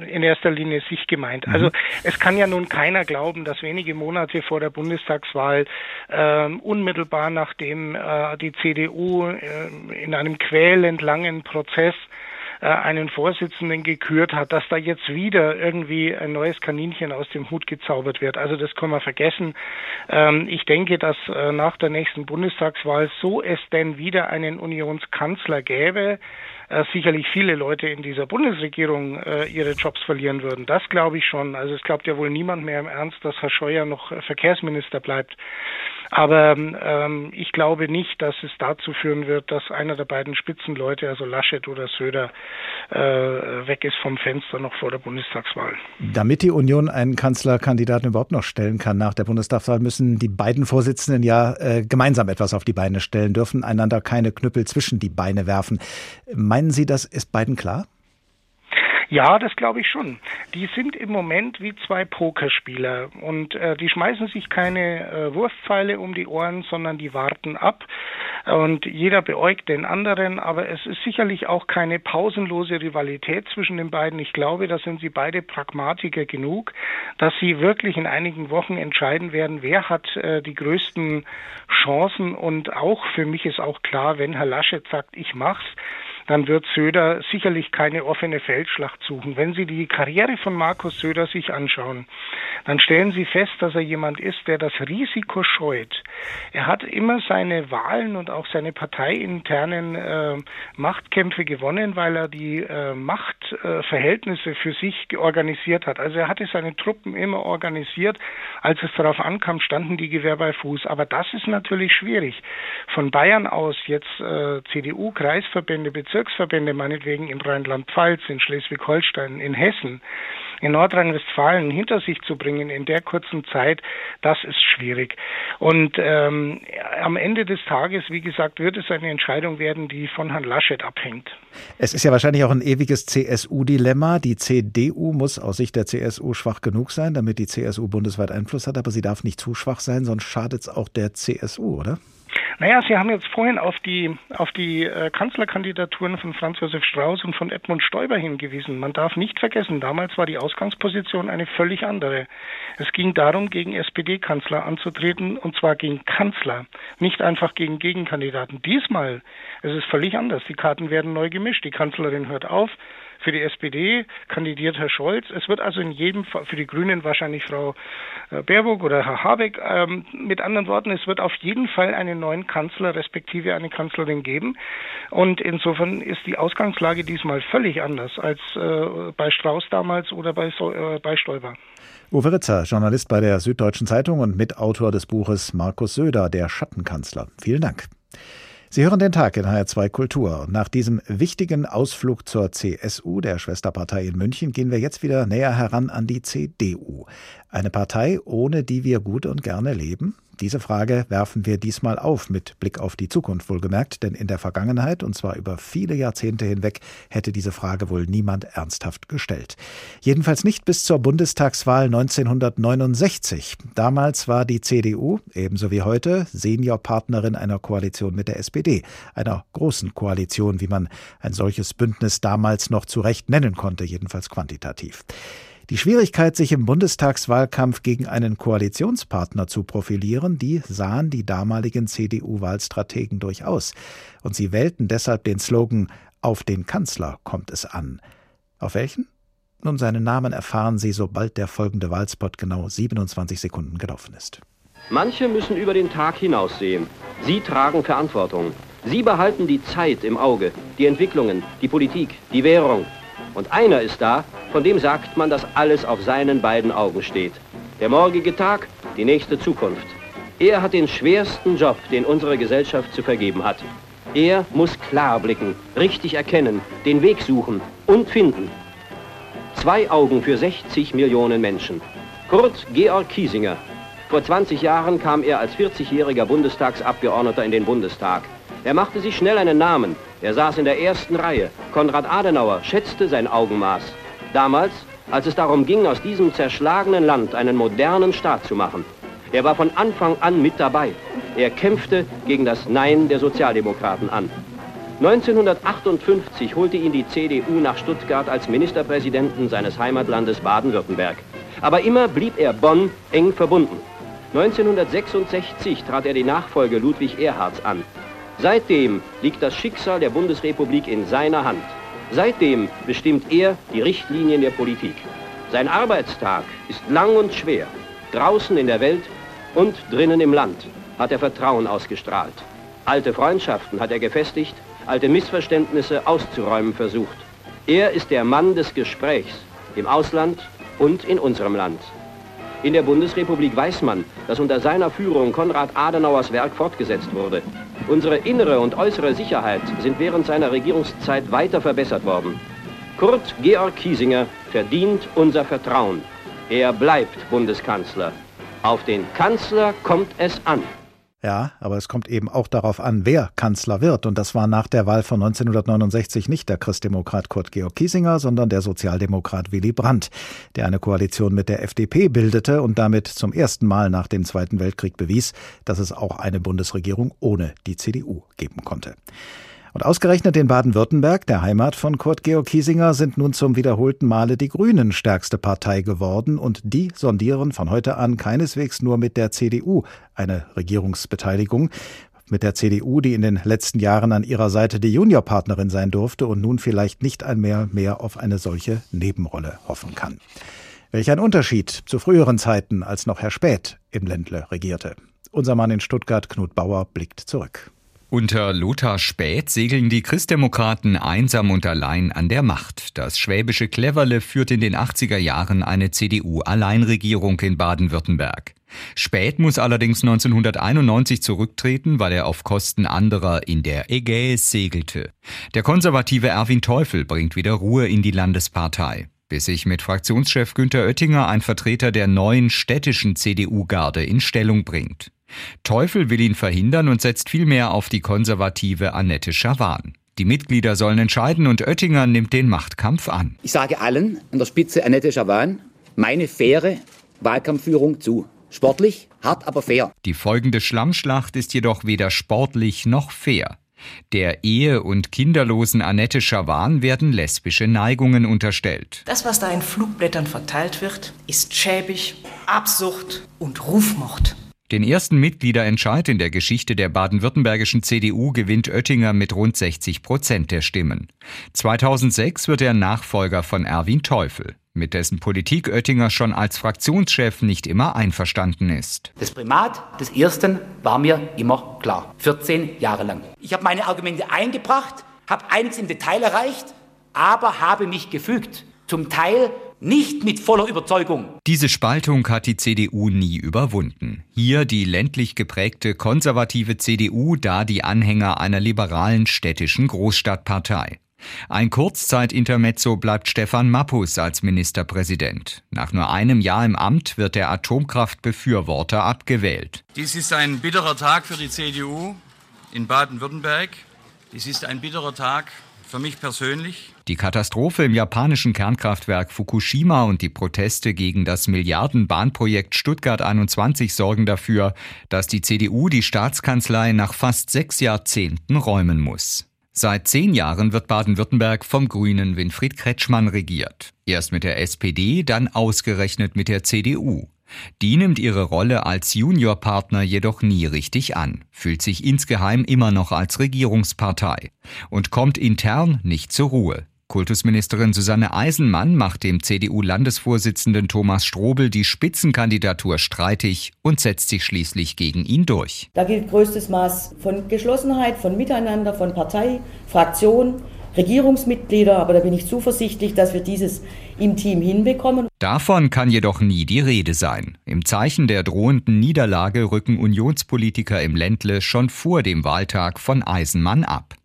in erster Linie sich gemeint. Also mhm. es kann ja nun keiner glauben, dass wenige Monate vor der Bundestagswahl äh, unmittelbar nachdem äh, die CDU äh, in einem quälend langen Prozess einen Vorsitzenden gekürt hat, dass da jetzt wieder irgendwie ein neues Kaninchen aus dem Hut gezaubert wird. Also das kann man vergessen. Ähm, ich denke, dass äh, nach der nächsten Bundestagswahl, so es denn wieder einen Unionskanzler gäbe, äh, sicherlich viele Leute in dieser Bundesregierung äh, ihre Jobs verlieren würden. Das glaube ich schon. Also es glaubt ja wohl niemand mehr im Ernst, dass Herr Scheuer noch Verkehrsminister bleibt. Aber ähm, ich glaube nicht, dass es dazu führen wird, dass einer der beiden Spitzenleute, also Laschet oder Söder, äh, weg ist vom Fenster noch vor der Bundestagswahl. Damit die Union einen Kanzlerkandidaten überhaupt noch stellen kann nach der Bundestagswahl, müssen die beiden Vorsitzenden ja äh, gemeinsam etwas auf die Beine stellen, dürfen einander keine Knüppel zwischen die Beine werfen. Meinen Sie, das ist beiden klar? Ja, das glaube ich schon. Die sind im Moment wie zwei Pokerspieler und äh, die schmeißen sich keine äh, Wurfpfeile um die Ohren, sondern die warten ab und jeder beäugt den anderen, aber es ist sicherlich auch keine pausenlose Rivalität zwischen den beiden. Ich glaube, da sind sie beide Pragmatiker genug, dass sie wirklich in einigen Wochen entscheiden werden, wer hat äh, die größten Chancen und auch für mich ist auch klar, wenn Herr Laschet sagt, ich mach's, dann wird Söder sicherlich keine offene Feldschlacht suchen. Wenn Sie die Karriere von Markus Söder sich anschauen, dann stellen Sie fest, dass er jemand ist, der das Risiko scheut. Er hat immer seine Wahlen und auch seine parteiinternen äh, Machtkämpfe gewonnen, weil er die äh, Machtverhältnisse für sich organisiert hat. Also er hatte seine Truppen immer organisiert. Als es darauf ankam, standen die Gewehr bei Fuß. Aber das ist natürlich schwierig. Von Bayern aus jetzt äh, CDU-Kreisverbände, Bezirksverbände, meinetwegen in Rheinland-Pfalz, in Schleswig-Holstein, in Hessen, in Nordrhein-Westfalen hinter sich zu bringen in der kurzen Zeit, das ist schwierig. Und ähm, am Ende des Tages, wie gesagt, wird es eine Entscheidung werden, die von Herrn Laschet abhängt. Es ist ja wahrscheinlich auch ein ewiges CSU-Dilemma. Die CDU muss aus Sicht der CSU schwach genug sein, damit die CSU bundesweit Einfluss hat, aber sie darf nicht zu schwach sein, sonst schadet es auch der CSU, oder? Naja, Sie haben jetzt vorhin auf die, auf die äh, Kanzlerkandidaturen von Franz Josef Strauß und von Edmund Stoiber hingewiesen. Man darf nicht vergessen, damals war die Ausgangsposition eine völlig andere. Es ging darum, gegen SPD-Kanzler anzutreten, und zwar gegen Kanzler, nicht einfach gegen Gegenkandidaten. Diesmal ist es völlig anders. Die Karten werden neu gemischt. Die Kanzlerin hört auf, für die SPD kandidiert Herr Scholz. Es wird also in jedem Fall für die Grünen wahrscheinlich Frau äh, Baerbock oder Herr Habeck. Ähm, mit anderen Worten, es wird auf jeden Fall einen neuen Kanzler respektive eine Kanzlerin geben. Und insofern ist die Ausgangslage diesmal völlig anders als äh, bei Strauß damals oder bei, äh, bei Stoiber. Uwe Ritzer, Journalist bei der Süddeutschen Zeitung und Mitautor des Buches Markus Söder, der Schattenkanzler. Vielen Dank. Sie hören den Tag in HR2 Kultur. Nach diesem wichtigen Ausflug zur CSU, der Schwesterpartei in München, gehen wir jetzt wieder näher heran an die CDU. Eine Partei, ohne die wir gut und gerne leben? Diese Frage werfen wir diesmal auf, mit Blick auf die Zukunft wohlgemerkt, denn in der Vergangenheit, und zwar über viele Jahrzehnte hinweg, hätte diese Frage wohl niemand ernsthaft gestellt. Jedenfalls nicht bis zur Bundestagswahl 1969. Damals war die CDU, ebenso wie heute, Seniorpartnerin einer Koalition mit der SPD, einer großen Koalition, wie man ein solches Bündnis damals noch zu Recht nennen konnte, jedenfalls quantitativ. Die Schwierigkeit, sich im Bundestagswahlkampf gegen einen Koalitionspartner zu profilieren, die sahen die damaligen CDU-Wahlstrategen durchaus. Und sie wählten deshalb den Slogan Auf den Kanzler kommt es an. Auf welchen? Nun, seinen Namen erfahren Sie, sobald der folgende Wahlspot genau 27 Sekunden gelaufen ist. Manche müssen über den Tag hinaussehen. Sie tragen Verantwortung. Sie behalten die Zeit im Auge, die Entwicklungen, die Politik, die Währung, und einer ist da, von dem sagt man, dass alles auf seinen beiden Augen steht. Der morgige Tag, die nächste Zukunft. Er hat den schwersten Job, den unsere Gesellschaft zu vergeben hat. Er muss klar blicken, richtig erkennen, den Weg suchen und finden. Zwei Augen für 60 Millionen Menschen. Kurt Georg Kiesinger. Vor 20 Jahren kam er als 40-jähriger Bundestagsabgeordneter in den Bundestag. Er machte sich schnell einen Namen, er saß in der ersten Reihe. Konrad Adenauer schätzte sein Augenmaß. Damals, als es darum ging, aus diesem zerschlagenen Land einen modernen Staat zu machen. Er war von Anfang an mit dabei. Er kämpfte gegen das Nein der Sozialdemokraten an. 1958 holte ihn die CDU nach Stuttgart als Ministerpräsidenten seines Heimatlandes Baden-Württemberg. Aber immer blieb er Bonn eng verbunden. 1966 trat er die Nachfolge Ludwig Erhards an. Seitdem liegt das Schicksal der Bundesrepublik in seiner Hand. Seitdem bestimmt er die Richtlinien der Politik. Sein Arbeitstag ist lang und schwer. Draußen in der Welt und drinnen im Land hat er Vertrauen ausgestrahlt. Alte Freundschaften hat er gefestigt, alte Missverständnisse auszuräumen versucht. Er ist der Mann des Gesprächs im Ausland und in unserem Land. In der Bundesrepublik weiß man, dass unter seiner Führung Konrad Adenauers Werk fortgesetzt wurde. Unsere innere und äußere Sicherheit sind während seiner Regierungszeit weiter verbessert worden. Kurt Georg Kiesinger verdient unser Vertrauen. Er bleibt Bundeskanzler. Auf den Kanzler kommt es an. Ja, aber es kommt eben auch darauf an, wer Kanzler wird. Und das war nach der Wahl von 1969 nicht der Christdemokrat Kurt Georg Kiesinger, sondern der Sozialdemokrat Willy Brandt, der eine Koalition mit der FDP bildete und damit zum ersten Mal nach dem Zweiten Weltkrieg bewies, dass es auch eine Bundesregierung ohne die CDU geben konnte. Und ausgerechnet in Baden-Württemberg, der Heimat von Kurt Georg Kiesinger, sind nun zum wiederholten Male die Grünen stärkste Partei geworden und die sondieren von heute an keineswegs nur mit der CDU eine Regierungsbeteiligung. Mit der CDU, die in den letzten Jahren an ihrer Seite die Juniorpartnerin sein durfte und nun vielleicht nicht einmal mehr auf eine solche Nebenrolle hoffen kann. Welch ein Unterschied zu früheren Zeiten, als noch Herr Späth im Ländle regierte. Unser Mann in Stuttgart, Knut Bauer, blickt zurück. Unter Lothar Späth segeln die Christdemokraten einsam und allein an der Macht. Das schwäbische Cleverle führt in den 80er Jahren eine CDU-Alleinregierung in Baden-Württemberg. Späth muss allerdings 1991 zurücktreten, weil er auf Kosten anderer in der Ägäis segelte. Der konservative Erwin Teufel bringt wieder Ruhe in die Landespartei bis sich mit Fraktionschef Günter Oettinger ein Vertreter der neuen städtischen CDU-Garde in Stellung bringt. Teufel will ihn verhindern und setzt vielmehr auf die konservative Annette Schawan. Die Mitglieder sollen entscheiden und Oettinger nimmt den Machtkampf an. Ich sage allen an der Spitze Annette Schawan meine faire Wahlkampfführung zu. Sportlich, hart, aber fair. Die folgende Schlammschlacht ist jedoch weder sportlich noch fair. Der ehe- und kinderlosen Annette Schawan werden lesbische Neigungen unterstellt. Das, was da in Flugblättern verteilt wird, ist schäbig, Absucht und Rufmord. Den ersten Mitgliederentscheid in der Geschichte der baden-württembergischen CDU gewinnt Oettinger mit rund 60 Prozent der Stimmen. 2006 wird er Nachfolger von Erwin Teufel, mit dessen Politik Oettinger schon als Fraktionschef nicht immer einverstanden ist. Das Primat des Ersten war mir immer klar, 14 Jahre lang. Ich habe meine Argumente eingebracht, habe einiges im Detail erreicht, aber habe mich gefügt. Zum Teil nicht mit voller Überzeugung. Diese Spaltung hat die CDU nie überwunden. Hier die ländlich geprägte konservative CDU, da die Anhänger einer liberalen städtischen Großstadtpartei. Ein Kurzzeitintermezzo bleibt Stefan Mappus als Ministerpräsident. Nach nur einem Jahr im Amt wird der Atomkraftbefürworter abgewählt. Dies ist ein bitterer Tag für die CDU in Baden-Württemberg. Dies ist ein bitterer Tag für mich persönlich. Die Katastrophe im japanischen Kernkraftwerk Fukushima und die Proteste gegen das Milliardenbahnprojekt Stuttgart 21 sorgen dafür, dass die CDU die Staatskanzlei nach fast sechs Jahrzehnten räumen muss. Seit zehn Jahren wird Baden-Württemberg vom Grünen Winfried Kretschmann regiert. Erst mit der SPD, dann ausgerechnet mit der CDU. Die nimmt ihre Rolle als Juniorpartner jedoch nie richtig an, fühlt sich insgeheim immer noch als Regierungspartei und kommt intern nicht zur Ruhe. Kultusministerin Susanne Eisenmann macht dem CDU-Landesvorsitzenden Thomas Strobel die Spitzenkandidatur streitig und setzt sich schließlich gegen ihn durch. Da gilt größtes Maß von Geschlossenheit, von Miteinander, von Partei, Fraktion Regierungsmitglieder, aber da bin ich zuversichtlich, dass wir dieses im Team hinbekommen. Davon kann jedoch nie die Rede sein. Im Zeichen der drohenden Niederlage rücken Unionspolitiker im Ländle schon vor dem Wahltag von Eisenmann ab.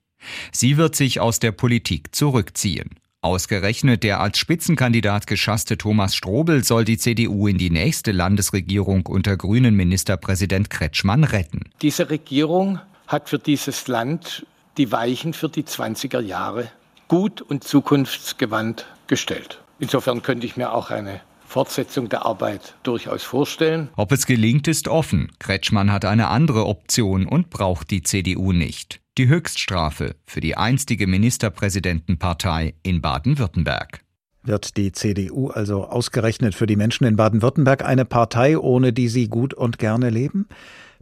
Sie wird sich aus der Politik zurückziehen. Ausgerechnet der als Spitzenkandidat geschasste Thomas Strobel soll die CDU in die nächste Landesregierung unter grünen Ministerpräsident Kretschmann retten. Diese Regierung hat für dieses Land die Weichen für die 20er Jahre gut und zukunftsgewandt gestellt. Insofern könnte ich mir auch eine Fortsetzung der Arbeit durchaus vorstellen. Ob es gelingt, ist offen. Kretschmann hat eine andere Option und braucht die CDU nicht. Die Höchststrafe für die einstige Ministerpräsidentenpartei in Baden-Württemberg. Wird die CDU also ausgerechnet für die Menschen in Baden-Württemberg eine Partei, ohne die sie gut und gerne leben?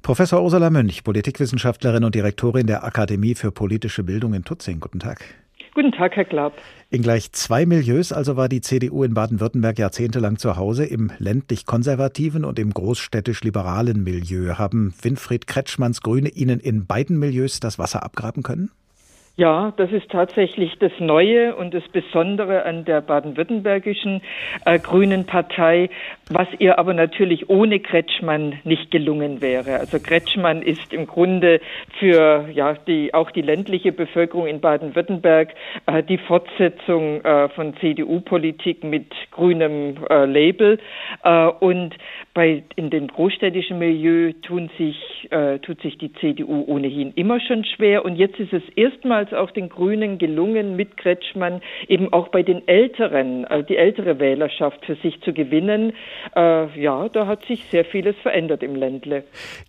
Professor Ursula Mönch, Politikwissenschaftlerin und Direktorin der Akademie für politische Bildung in Tutzing. Guten Tag. Guten Tag, Herr Glaub. In gleich zwei Milieus also war die CDU in Baden-Württemberg jahrzehntelang zu Hause, im ländlich-konservativen und im großstädtisch-liberalen Milieu. Haben Winfried Kretschmanns Grüne Ihnen in beiden Milieus das Wasser abgraben können? Ja, das ist tatsächlich das Neue und das Besondere an der baden-württembergischen äh, Grünen Partei, was ihr aber natürlich ohne Kretschmann nicht gelungen wäre. Also Kretschmann ist im Grunde für ja die auch die ländliche Bevölkerung in Baden-Württemberg äh, die Fortsetzung äh, von CDU-Politik mit grünem äh, Label äh, und bei in den großstädtischen Milieu tun sich äh, tut sich die CDU ohnehin immer schon schwer und jetzt ist es erstmals als auch den Grünen gelungen, mit Kretschmann eben auch bei den Älteren, also die ältere Wählerschaft für sich zu gewinnen. Äh, ja, da hat sich sehr vieles verändert im Ländle.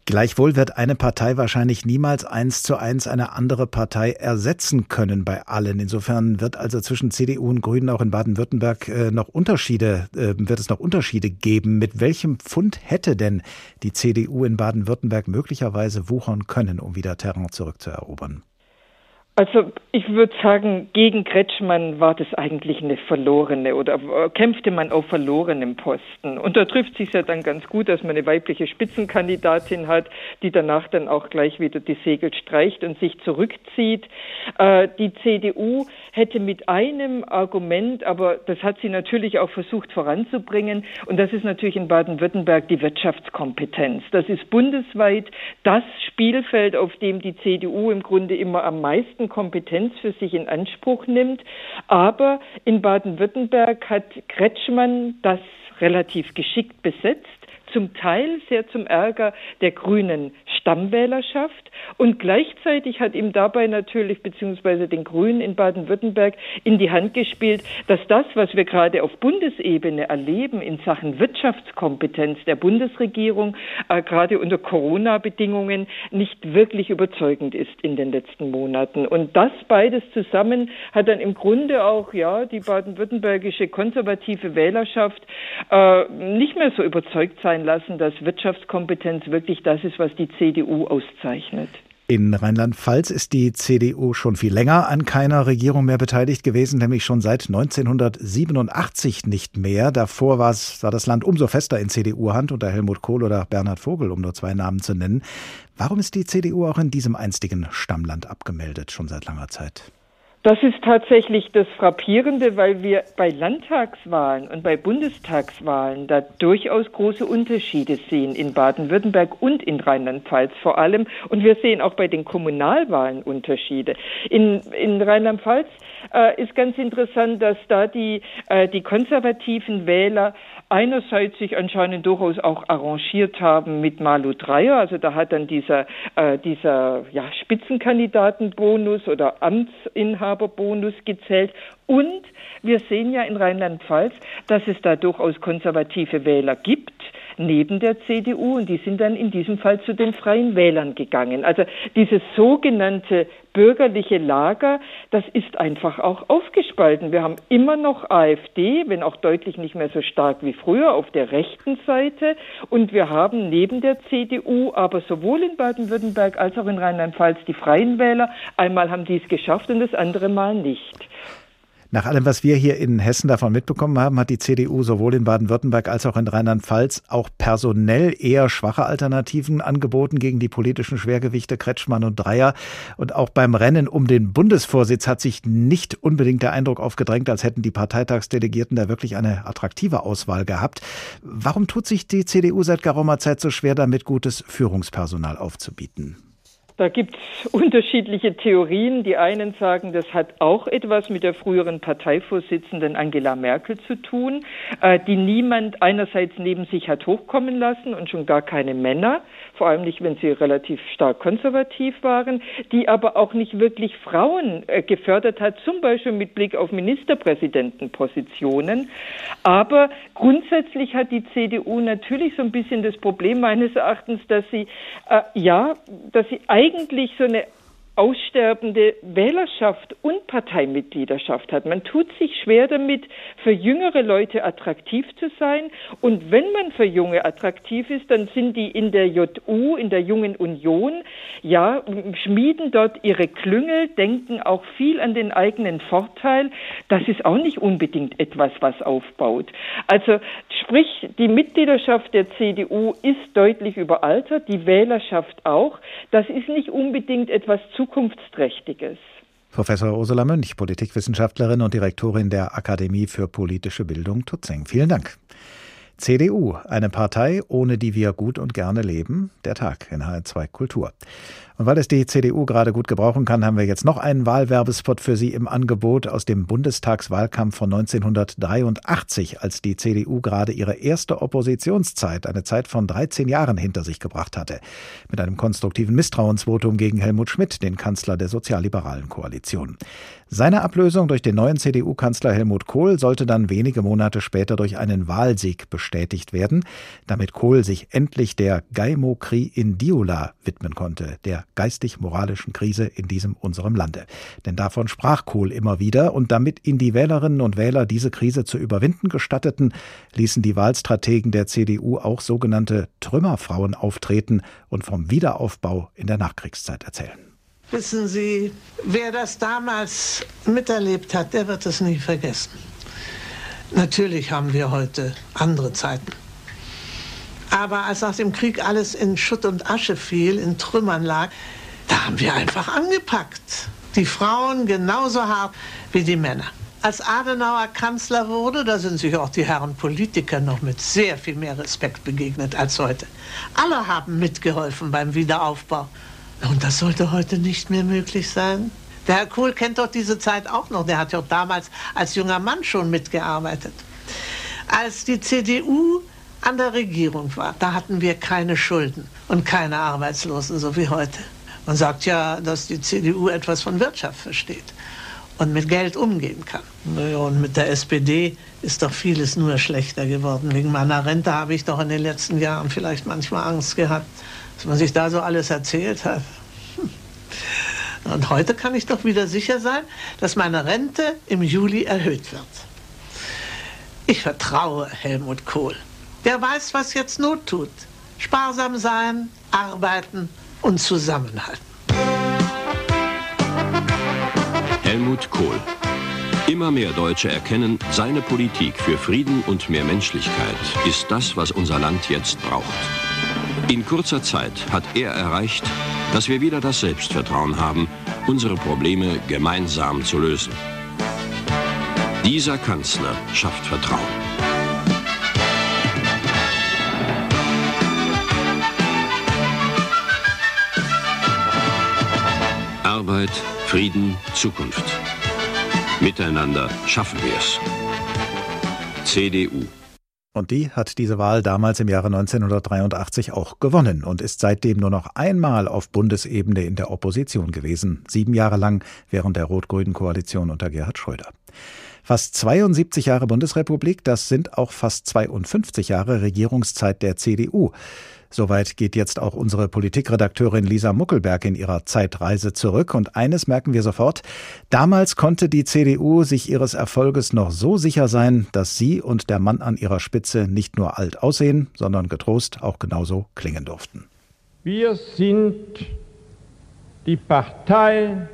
Gleichwohl wird eine Partei wahrscheinlich niemals eins zu eins eine andere Partei ersetzen können bei allen. Insofern wird also zwischen CDU und Grünen auch in Baden-Württemberg äh, noch Unterschiede, äh, wird es noch Unterschiede geben. Mit welchem Pfund hätte denn die CDU in Baden-Württemberg möglicherweise wuchern können, um wieder Terrain zurückzuerobern? Also ich würde sagen, gegen Kretschmann war das eigentlich eine verlorene oder äh, kämpfte man auf verlorenem Posten. Und da trifft sich ja dann ganz gut, dass man eine weibliche Spitzenkandidatin hat, die danach dann auch gleich wieder die Segel streicht und sich zurückzieht. Äh, die CDU hätte mit einem Argument, aber das hat sie natürlich auch versucht voranzubringen, und das ist natürlich in Baden-Württemberg die Wirtschaftskompetenz. Das ist bundesweit das Spielfeld, auf dem die CDU im Grunde immer am meisten Kompetenz für sich in Anspruch nimmt. Aber in Baden-Württemberg hat Kretschmann das relativ geschickt besetzt zum Teil sehr zum Ärger der grünen Stammwählerschaft und gleichzeitig hat ihm dabei natürlich beziehungsweise den Grünen in Baden-Württemberg in die Hand gespielt, dass das, was wir gerade auf Bundesebene erleben in Sachen Wirtschaftskompetenz der Bundesregierung, äh, gerade unter Corona-Bedingungen, nicht wirklich überzeugend ist in den letzten Monaten. Und das beides zusammen hat dann im Grunde auch ja die baden-württembergische konservative Wählerschaft äh, nicht mehr so überzeugt sein lassen, dass Wirtschaftskompetenz wirklich das ist, was die CDU auszeichnet. In Rheinland-Pfalz ist die CDU schon viel länger an keiner Regierung mehr beteiligt gewesen, nämlich schon seit 1987 nicht mehr. Davor war, das Land umso fester in CDU-Hand unter Helmut Kohl oder Bernhard Vogel, um nur zwei Namen zu nennen. Warum ist die CDU auch in diesem einstigen Stammland abgemeldet, schon seit langer Zeit? Das ist tatsächlich das Frappierende, weil wir bei Landtagswahlen und bei Bundestagswahlen da durchaus große Unterschiede sehen in Baden-Württemberg und in Rheinland-Pfalz vor allem. Und wir sehen auch bei den Kommunalwahlen Unterschiede. In, in Rheinland-Pfalz äh, ist ganz interessant, dass da die, äh, die konservativen Wähler einerseits sich anscheinend durchaus auch arrangiert haben mit Malu Dreyer. Also da hat dann dieser, äh, dieser ja, Spitzenkandidatenbonus oder Amtsinhaberbonus gezählt. Und wir sehen ja in Rheinland-Pfalz, dass es da durchaus konservative Wähler gibt neben der CDU und die sind dann in diesem Fall zu den Freien Wählern gegangen. Also dieses sogenannte bürgerliche Lager, das ist einfach auch aufgespalten. Wir haben immer noch AfD, wenn auch deutlich nicht mehr so stark wie früher auf der rechten Seite und wir haben neben der CDU, aber sowohl in Baden-Württemberg als auch in Rheinland-Pfalz die Freien Wähler. Einmal haben die es geschafft und das andere Mal nicht. Nach allem, was wir hier in Hessen davon mitbekommen haben, hat die CDU sowohl in Baden-Württemberg als auch in Rheinland-Pfalz auch personell eher schwache Alternativen angeboten gegen die politischen Schwergewichte Kretschmann und Dreier. Und auch beim Rennen um den Bundesvorsitz hat sich nicht unbedingt der Eindruck aufgedrängt, als hätten die Parteitagsdelegierten da wirklich eine attraktive Auswahl gehabt. Warum tut sich die CDU seit geraumer Zeit so schwer damit, gutes Führungspersonal aufzubieten? Da gibt es unterschiedliche Theorien. Die einen sagen, das hat auch etwas mit der früheren Parteivorsitzenden Angela Merkel zu tun, äh, die niemand einerseits neben sich hat hochkommen lassen und schon gar keine Männer, vor allem nicht, wenn sie relativ stark konservativ waren, die aber auch nicht wirklich Frauen äh, gefördert hat, zum Beispiel mit Blick auf Ministerpräsidentenpositionen. Aber grundsätzlich hat die CDU natürlich so ein bisschen das Problem meines Erachtens, dass sie äh, ja, dass sie eigentlich so eine aussterbende Wählerschaft und Parteimitgliedschaft hat. Man tut sich schwer damit, für jüngere Leute attraktiv zu sein. Und wenn man für Junge attraktiv ist, dann sind die in der JU, in der Jungen Union, ja, schmieden dort ihre Klüngel, denken auch viel an den eigenen Vorteil. Das ist auch nicht unbedingt etwas, was aufbaut. Also sprich, die Mitgliedschaft der CDU ist deutlich überaltert, die Wählerschaft auch. Das ist nicht unbedingt etwas zu Zukunftsträchtiges. Professor Ursula Mönch, Politikwissenschaftlerin und Direktorin der Akademie für politische Bildung Tutzing. Vielen Dank. CDU, eine Partei, ohne die wir gut und gerne leben. Der Tag in HR2 Kultur. Und weil es die CDU gerade gut gebrauchen kann, haben wir jetzt noch einen Wahlwerbespot für Sie im Angebot aus dem Bundestagswahlkampf von 1983, als die CDU gerade ihre erste Oppositionszeit, eine Zeit von 13 Jahren hinter sich gebracht hatte. Mit einem konstruktiven Misstrauensvotum gegen Helmut Schmidt, den Kanzler der sozialliberalen Koalition. Seine Ablösung durch den neuen CDU-Kanzler Helmut Kohl sollte dann wenige Monate später durch einen Wahlsieg bestätigt werden, damit Kohl sich endlich der Gaimokri in Diola widmen konnte, der geistig-moralischen Krise in diesem unserem Lande. Denn davon sprach Kohl immer wieder und damit ihn die Wählerinnen und Wähler diese Krise zu überwinden gestatteten, ließen die Wahlstrategen der CDU auch sogenannte Trümmerfrauen auftreten und vom Wiederaufbau in der Nachkriegszeit erzählen. Wissen Sie, wer das damals miterlebt hat, der wird es nie vergessen. Natürlich haben wir heute andere Zeiten. Aber als nach dem Krieg alles in Schutt und Asche fiel, in Trümmern lag, da haben wir einfach angepackt. Die Frauen genauso hart wie die Männer. Als Adenauer Kanzler wurde, da sind sich auch die Herren Politiker noch mit sehr viel mehr Respekt begegnet als heute. Alle haben mitgeholfen beim Wiederaufbau. Und das sollte heute nicht mehr möglich sein. Der Herr Kohl kennt doch diese Zeit auch noch. Der hat ja damals als junger Mann schon mitgearbeitet. Als die CDU an der Regierung war, da hatten wir keine Schulden und keine Arbeitslosen, so wie heute. Man sagt ja, dass die CDU etwas von Wirtschaft versteht und mit Geld umgehen kann. Und mit der SPD ist doch vieles nur schlechter geworden. Wegen meiner Rente habe ich doch in den letzten Jahren vielleicht manchmal Angst gehabt, was man sich da so alles erzählt hat. Und heute kann ich doch wieder sicher sein, dass meine Rente im Juli erhöht wird. Ich vertraue Helmut Kohl. Der weiß, was jetzt Not tut. Sparsam sein, arbeiten und zusammenhalten. Helmut Kohl. Immer mehr Deutsche erkennen, seine Politik für Frieden und mehr Menschlichkeit ist das, was unser Land jetzt braucht. In kurzer Zeit hat er erreicht, dass wir wieder das Selbstvertrauen haben, unsere Probleme gemeinsam zu lösen. Dieser Kanzler schafft Vertrauen. Arbeit, Frieden, Zukunft. Miteinander schaffen wir es. CDU und die hat diese Wahl damals im Jahre 1983 auch gewonnen und ist seitdem nur noch einmal auf Bundesebene in der Opposition gewesen. Sieben Jahre lang während der rot-grünen Koalition unter Gerhard Schröder. Fast 72 Jahre Bundesrepublik, das sind auch fast 52 Jahre Regierungszeit der CDU. Soweit geht jetzt auch unsere Politikredakteurin Lisa Muckelberg in ihrer Zeitreise zurück. Und eines merken wir sofort. Damals konnte die CDU sich ihres Erfolges noch so sicher sein, dass sie und der Mann an ihrer Spitze nicht nur alt aussehen, sondern getrost auch genauso klingen durften. Wir sind die Partei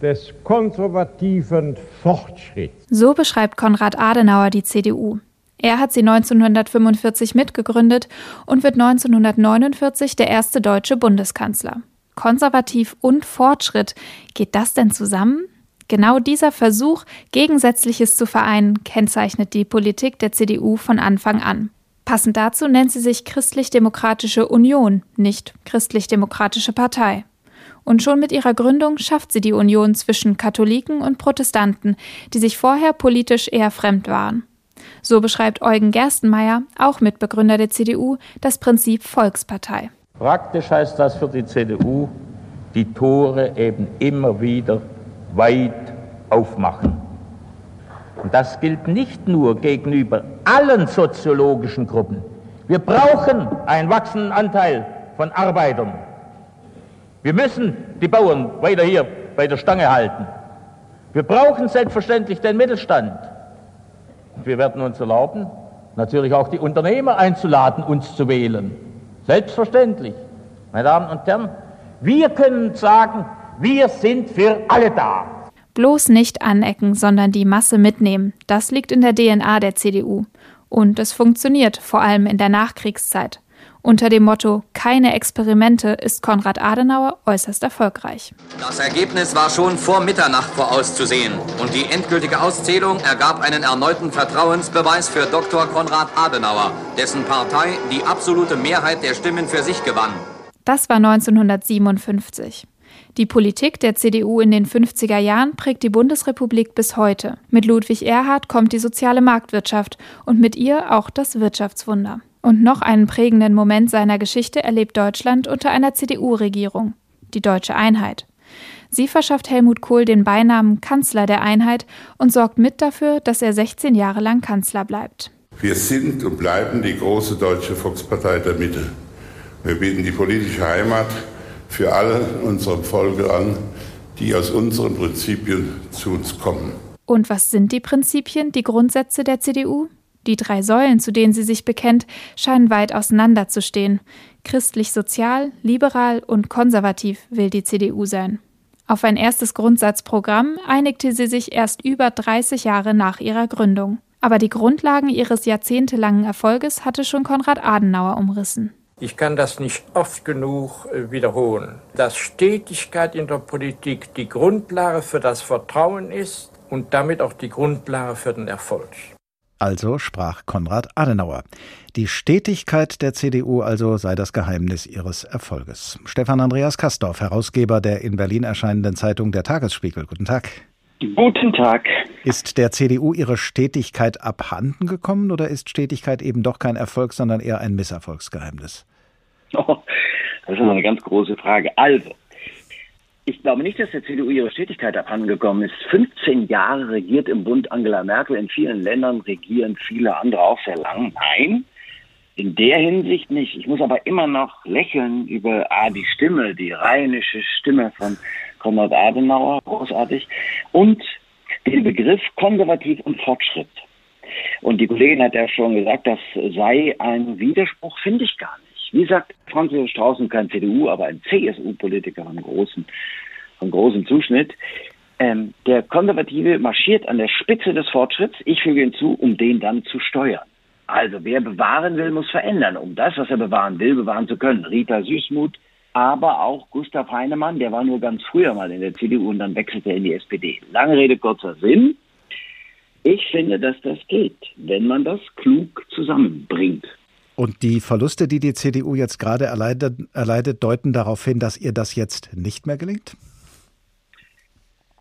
des konservativen Fortschritts. So beschreibt Konrad Adenauer die CDU. Er hat sie 1945 mitgegründet und wird 1949 der erste deutsche Bundeskanzler. Konservativ und Fortschritt, geht das denn zusammen? Genau dieser Versuch, Gegensätzliches zu vereinen, kennzeichnet die Politik der CDU von Anfang an. Passend dazu nennt sie sich Christlich-Demokratische Union, nicht Christlich-Demokratische Partei. Und schon mit ihrer Gründung schafft sie die Union zwischen Katholiken und Protestanten, die sich vorher politisch eher fremd waren. So beschreibt Eugen Gerstenmeier, auch Mitbegründer der CDU, das Prinzip Volkspartei. Praktisch heißt das für die CDU, die Tore eben immer wieder weit aufmachen. Und das gilt nicht nur gegenüber allen soziologischen Gruppen. Wir brauchen einen wachsenden Anteil von Arbeitern. Wir müssen die Bauern weiter hier bei der Stange halten. Wir brauchen selbstverständlich den Mittelstand. Wir werden uns erlauben, natürlich auch die Unternehmer einzuladen, uns zu wählen. Selbstverständlich. Meine Damen und Herren, wir können sagen, wir sind für alle da. Bloß nicht anecken, sondern die Masse mitnehmen. Das liegt in der DNA der CDU. Und es funktioniert, vor allem in der Nachkriegszeit. Unter dem Motto Keine Experimente ist Konrad Adenauer äußerst erfolgreich. Das Ergebnis war schon vor Mitternacht vorauszusehen und die endgültige Auszählung ergab einen erneuten Vertrauensbeweis für Dr. Konrad Adenauer, dessen Partei die absolute Mehrheit der Stimmen für sich gewann. Das war 1957. Die Politik der CDU in den 50er Jahren prägt die Bundesrepublik bis heute. Mit Ludwig Erhard kommt die soziale Marktwirtschaft und mit ihr auch das Wirtschaftswunder. Und noch einen prägenden Moment seiner Geschichte erlebt Deutschland unter einer CDU-Regierung, die Deutsche Einheit. Sie verschafft Helmut Kohl den Beinamen Kanzler der Einheit und sorgt mit dafür, dass er 16 Jahre lang Kanzler bleibt. Wir sind und bleiben die große deutsche Volkspartei der Mitte. Wir bieten die politische Heimat für alle unserem Volke an, die aus unseren Prinzipien zu uns kommen. Und was sind die Prinzipien, die Grundsätze der CDU? Die drei Säulen, zu denen sie sich bekennt, scheinen weit auseinanderzustehen. Christlich-sozial, liberal und konservativ will die CDU sein. Auf ein erstes Grundsatzprogramm einigte sie sich erst über 30 Jahre nach ihrer Gründung. Aber die Grundlagen ihres jahrzehntelangen Erfolges hatte schon Konrad Adenauer umrissen. Ich kann das nicht oft genug äh, wiederholen, dass Stetigkeit in der Politik die Grundlage für das Vertrauen ist und damit auch die Grundlage für den Erfolg. Also sprach Konrad Adenauer. Die Stetigkeit der CDU also sei das Geheimnis ihres Erfolges. Stefan Andreas Kastorf, Herausgeber der in Berlin erscheinenden Zeitung Der Tagesspiegel. Guten Tag. Guten Tag. Ist der CDU ihre Stetigkeit abhanden gekommen oder ist Stetigkeit eben doch kein Erfolg, sondern eher ein Misserfolgsgeheimnis? Oh, das ist eine ganz große Frage. Also, ich glaube nicht, dass der CDU ihre Stetigkeit abhandengekommen ist. 15 Jahre regiert im Bund Angela Merkel. In vielen Ländern regieren viele andere auch sehr lang. Nein, in der Hinsicht nicht. Ich muss aber immer noch lächeln über ah, die Stimme, die rheinische Stimme von Konrad Adenauer, großartig, und den Begriff konservativ und Fortschritt. Und die Kollegin hat ja schon gesagt, das sei ein Widerspruch, finde ich gar nicht. Wie sagt Franz Josef Straußen, kein CDU, aber ein CSU-Politiker von großem, von großem Zuschnitt, ähm, der Konservative marschiert an der Spitze des Fortschritts, ich füge hinzu, um den dann zu steuern. Also wer bewahren will, muss verändern, um das, was er bewahren will, bewahren zu können. Rita Süßmuth, aber auch Gustav Heinemann, der war nur ganz früher mal in der CDU und dann wechselte er in die SPD. Lange Rede, kurzer Sinn. Ich finde, dass das geht, wenn man das klug zusammenbringt. Und die Verluste, die die CDU jetzt gerade erleidet, erleidet, deuten darauf hin, dass ihr das jetzt nicht mehr gelingt?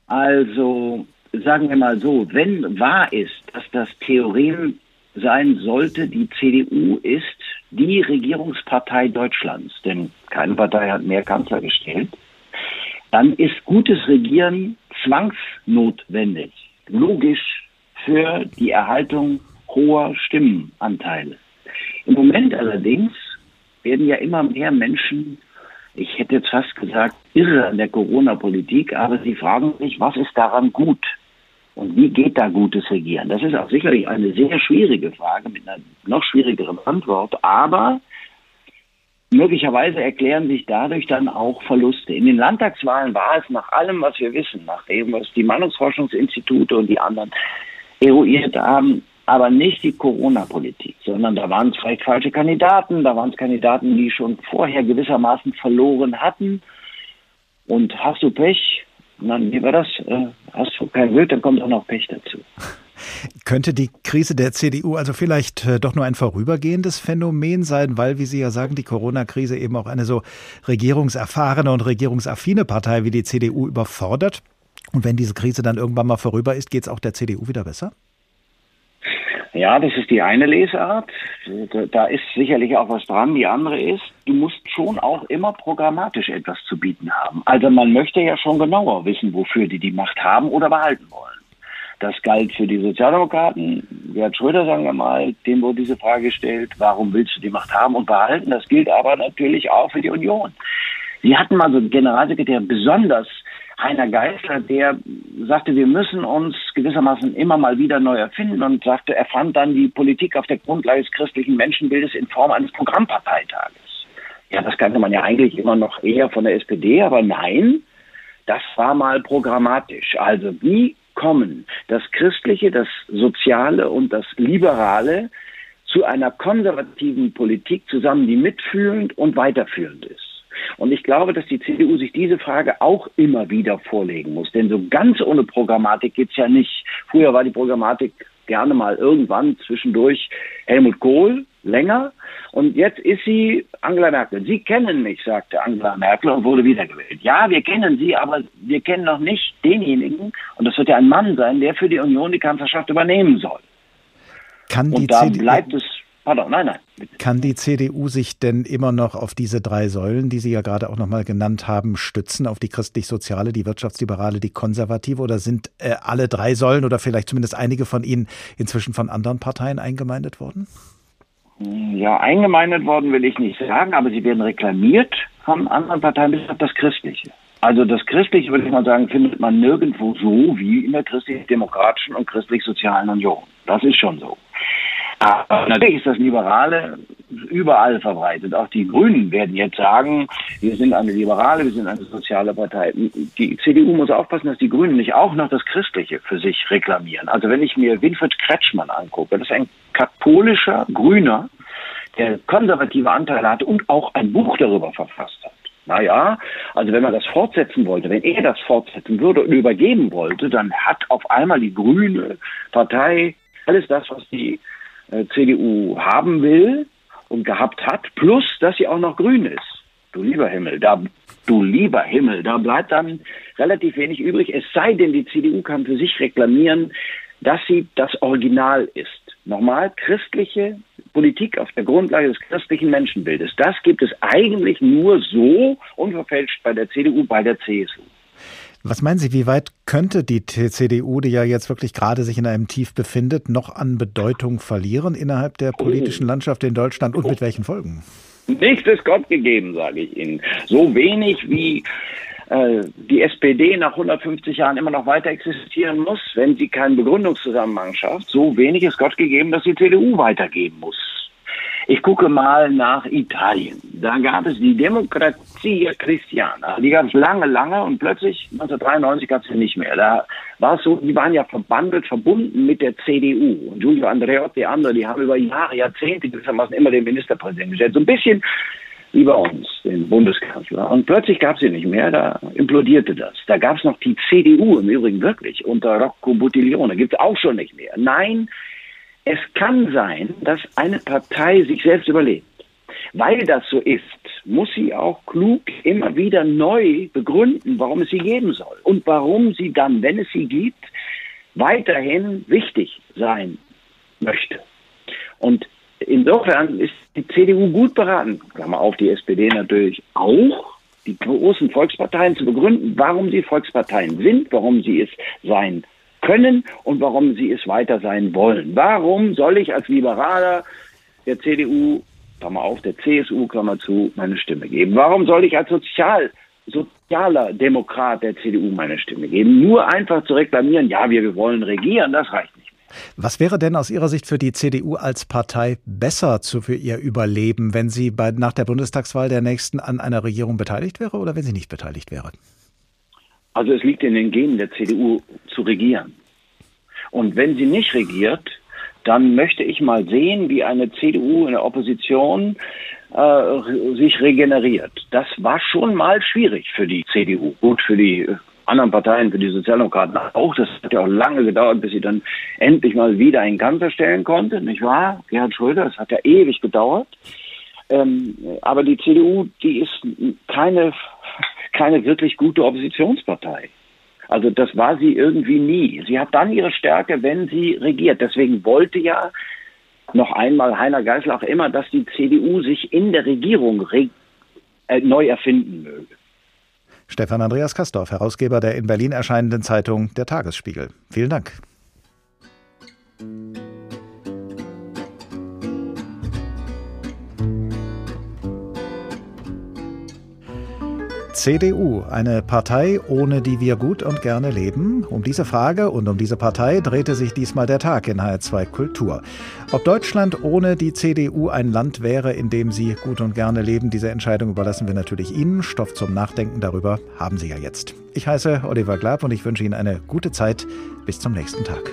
Also sagen wir mal so, wenn wahr ist, dass das Theorem sein sollte, die CDU ist die Regierungspartei Deutschlands, denn keine Partei hat mehr Kanzler gestellt, dann ist gutes Regieren zwangsnotwendig, logisch für die Erhaltung hoher Stimmenanteile. Im Moment allerdings werden ja immer mehr Menschen, ich hätte jetzt fast gesagt, irre an der Corona-Politik, aber sie fragen sich, was ist daran gut? Und wie geht da gutes Regieren? Das ist auch sicherlich eine sehr schwierige Frage mit einer noch schwierigeren Antwort, aber möglicherweise erklären sich dadurch dann auch Verluste. In den Landtagswahlen war es nach allem, was wir wissen, nach dem, was die Meinungsforschungsinstitute und die anderen eruiert haben, aber nicht die Corona-Politik, sondern da waren vielleicht falsche Kandidaten, da waren es Kandidaten, die schon vorher gewissermaßen verloren hatten. Und hast du Pech, dann, wie war das? Äh, hast du kein Glück, dann kommt auch noch Pech dazu. Könnte die Krise der CDU also vielleicht äh, doch nur ein vorübergehendes Phänomen sein, weil, wie Sie ja sagen, die Corona-Krise eben auch eine so regierungserfahrene und regierungsaffine Partei wie die CDU überfordert? Und wenn diese Krise dann irgendwann mal vorüber ist, geht es auch der CDU wieder besser? Ja, das ist die eine Lesart. Da ist sicherlich auch was dran. Die andere ist, du musst schon auch immer programmatisch etwas zu bieten haben. Also man möchte ja schon genauer wissen, wofür die die Macht haben oder behalten wollen. Das galt für die Sozialdemokraten. Gerhard Schröder, sagen wir mal, dem wurde diese Frage gestellt, warum willst du die Macht haben und behalten? Das gilt aber natürlich auch für die Union. Sie hatten mal so einen Generalsekretär besonders Heiner Geisler, der sagte, wir müssen uns gewissermaßen immer mal wieder neu erfinden und sagte, er fand dann die Politik auf der Grundlage des christlichen Menschenbildes in Form eines Programmparteitages. Ja, das kannte man ja eigentlich immer noch eher von der SPD, aber nein, das war mal programmatisch. Also wie kommen das Christliche, das Soziale und das Liberale zu einer konservativen Politik zusammen, die mitfühlend und weiterführend ist. Und ich glaube, dass die CDU sich diese Frage auch immer wieder vorlegen muss. Denn so ganz ohne Programmatik geht's ja nicht. Früher war die Programmatik gerne mal irgendwann zwischendurch Helmut Kohl länger. Und jetzt ist sie Angela Merkel. Sie kennen mich, sagte Angela Merkel und wurde wiedergewählt. Ja, wir kennen sie, aber wir kennen noch nicht denjenigen, und das wird ja ein Mann sein, der für die Union die Kanzlerschaft übernehmen soll. Kann und da CDU bleibt es Pardon, nein, nein. Bitte. Kann die CDU sich denn immer noch auf diese drei Säulen, die Sie ja gerade auch nochmal genannt haben, stützen, auf die christlich-soziale, die wirtschaftsliberale, die konservative? Oder sind äh, alle drei Säulen oder vielleicht zumindest einige von ihnen inzwischen von anderen Parteien eingemeindet worden? Ja, eingemeindet worden will ich nicht sagen, aber sie werden reklamiert von anderen Parteien bis auf das Christliche. Also das Christliche, würde ich mal sagen, findet man nirgendwo so wie in der christlich-demokratischen und christlich-sozialen Union. Das ist schon so. Aber natürlich ist das Liberale überall verbreitet. Auch die Grünen werden jetzt sagen, wir sind eine Liberale, wir sind eine soziale Partei. Die CDU muss aufpassen, dass die Grünen nicht auch noch das Christliche für sich reklamieren. Also wenn ich mir Winfried Kretschmann angucke, das ist ein katholischer Grüner, der konservative Anteile hatte und auch ein Buch darüber verfasst hat. Naja, also wenn man das fortsetzen wollte, wenn er das fortsetzen würde und übergeben wollte, dann hat auf einmal die grüne Partei alles das, was die CDU haben will und gehabt hat, plus dass sie auch noch grün ist. Du lieber Himmel, da, du lieber Himmel, da bleibt dann relativ wenig übrig, es sei denn, die CDU kann für sich reklamieren, dass sie das Original ist. Nochmal, christliche Politik auf der Grundlage des christlichen Menschenbildes. Das gibt es eigentlich nur so unverfälscht bei der CDU, bei der CSU. Was meinen Sie, wie weit könnte die CDU, die ja jetzt wirklich gerade sich in einem Tief befindet, noch an Bedeutung verlieren innerhalb der politischen Landschaft in Deutschland und mit welchen Folgen? Nichts ist Gott gegeben, sage ich Ihnen. So wenig wie äh, die SPD nach 150 Jahren immer noch weiter existieren muss, wenn sie keinen Begründungszusammenhang schafft, so wenig ist Gott gegeben, dass die CDU weitergeben muss. Ich gucke mal nach Italien. Da gab es die Demokratia Christiana. Die gab es lange, lange und plötzlich 1993 gab es sie nicht mehr. Da war es so, die waren ja verbandelt, verbunden mit der CDU. Und Giulio Andreotti, andere, die haben über Jahre, Jahrzehnte gewissermaßen immer den Ministerpräsidenten gestellt. So ein bisschen wie bei uns, den Bundeskanzler. Und plötzlich gab es sie nicht mehr, da implodierte das. Da gab es noch die CDU im Übrigen wirklich unter Rocco Buttiglione. Gibt es auch schon nicht mehr. Nein, es kann sein, dass eine Partei sich selbst überlebt. Weil das so ist, muss sie auch klug immer wieder neu begründen, warum es sie geben soll und warum sie dann, wenn es sie gibt, weiterhin wichtig sein möchte. Und insofern ist die CDU gut beraten, Klammer auf, die SPD natürlich auch, die großen Volksparteien zu begründen, warum sie Volksparteien sind, warum sie es sein können und warum sie es weiter sein wollen. Warum soll ich als Liberaler der CDU, Klammer auf, der CSU, Klammer zu, meine Stimme geben? Warum soll ich als Sozial, sozialer Demokrat der CDU meine Stimme geben? Nur einfach zu reklamieren, ja, wir wollen regieren, das reicht nicht. Was wäre denn aus Ihrer Sicht für die CDU als Partei besser zu, für ihr Überleben, wenn sie bei, nach der Bundestagswahl der nächsten an einer Regierung beteiligt wäre oder wenn sie nicht beteiligt wäre? Also es liegt in den Genen der CDU zu regieren. Und wenn sie nicht regiert, dann möchte ich mal sehen, wie eine CDU in der Opposition äh, sich regeneriert. Das war schon mal schwierig für die CDU. Gut, für die äh, anderen Parteien, für die Sozialdemokraten auch. Das hat ja auch lange gedauert, bis sie dann endlich mal wieder einen Kanzler stellen konnte, nicht wahr? Gerhard Schröder, das hat ja ewig gedauert. Ähm, aber die CDU, die ist keine keine wirklich gute Oppositionspartei. Also das war sie irgendwie nie. Sie hat dann ihre Stärke, wenn sie regiert. Deswegen wollte ja noch einmal Heiner Geisler auch immer, dass die CDU sich in der Regierung re äh, neu erfinden möge. Stefan Andreas Kastorf, Herausgeber der in Berlin erscheinenden Zeitung Der Tagesspiegel. Vielen Dank. CDU, eine Partei, ohne die wir gut und gerne leben? Um diese Frage und um diese Partei drehte sich diesmal der Tag in HR2 Kultur. Ob Deutschland ohne die CDU ein Land wäre, in dem Sie gut und gerne leben, diese Entscheidung überlassen wir natürlich Ihnen. Stoff zum Nachdenken darüber haben Sie ja jetzt. Ich heiße Oliver Glab und ich wünsche Ihnen eine gute Zeit. Bis zum nächsten Tag.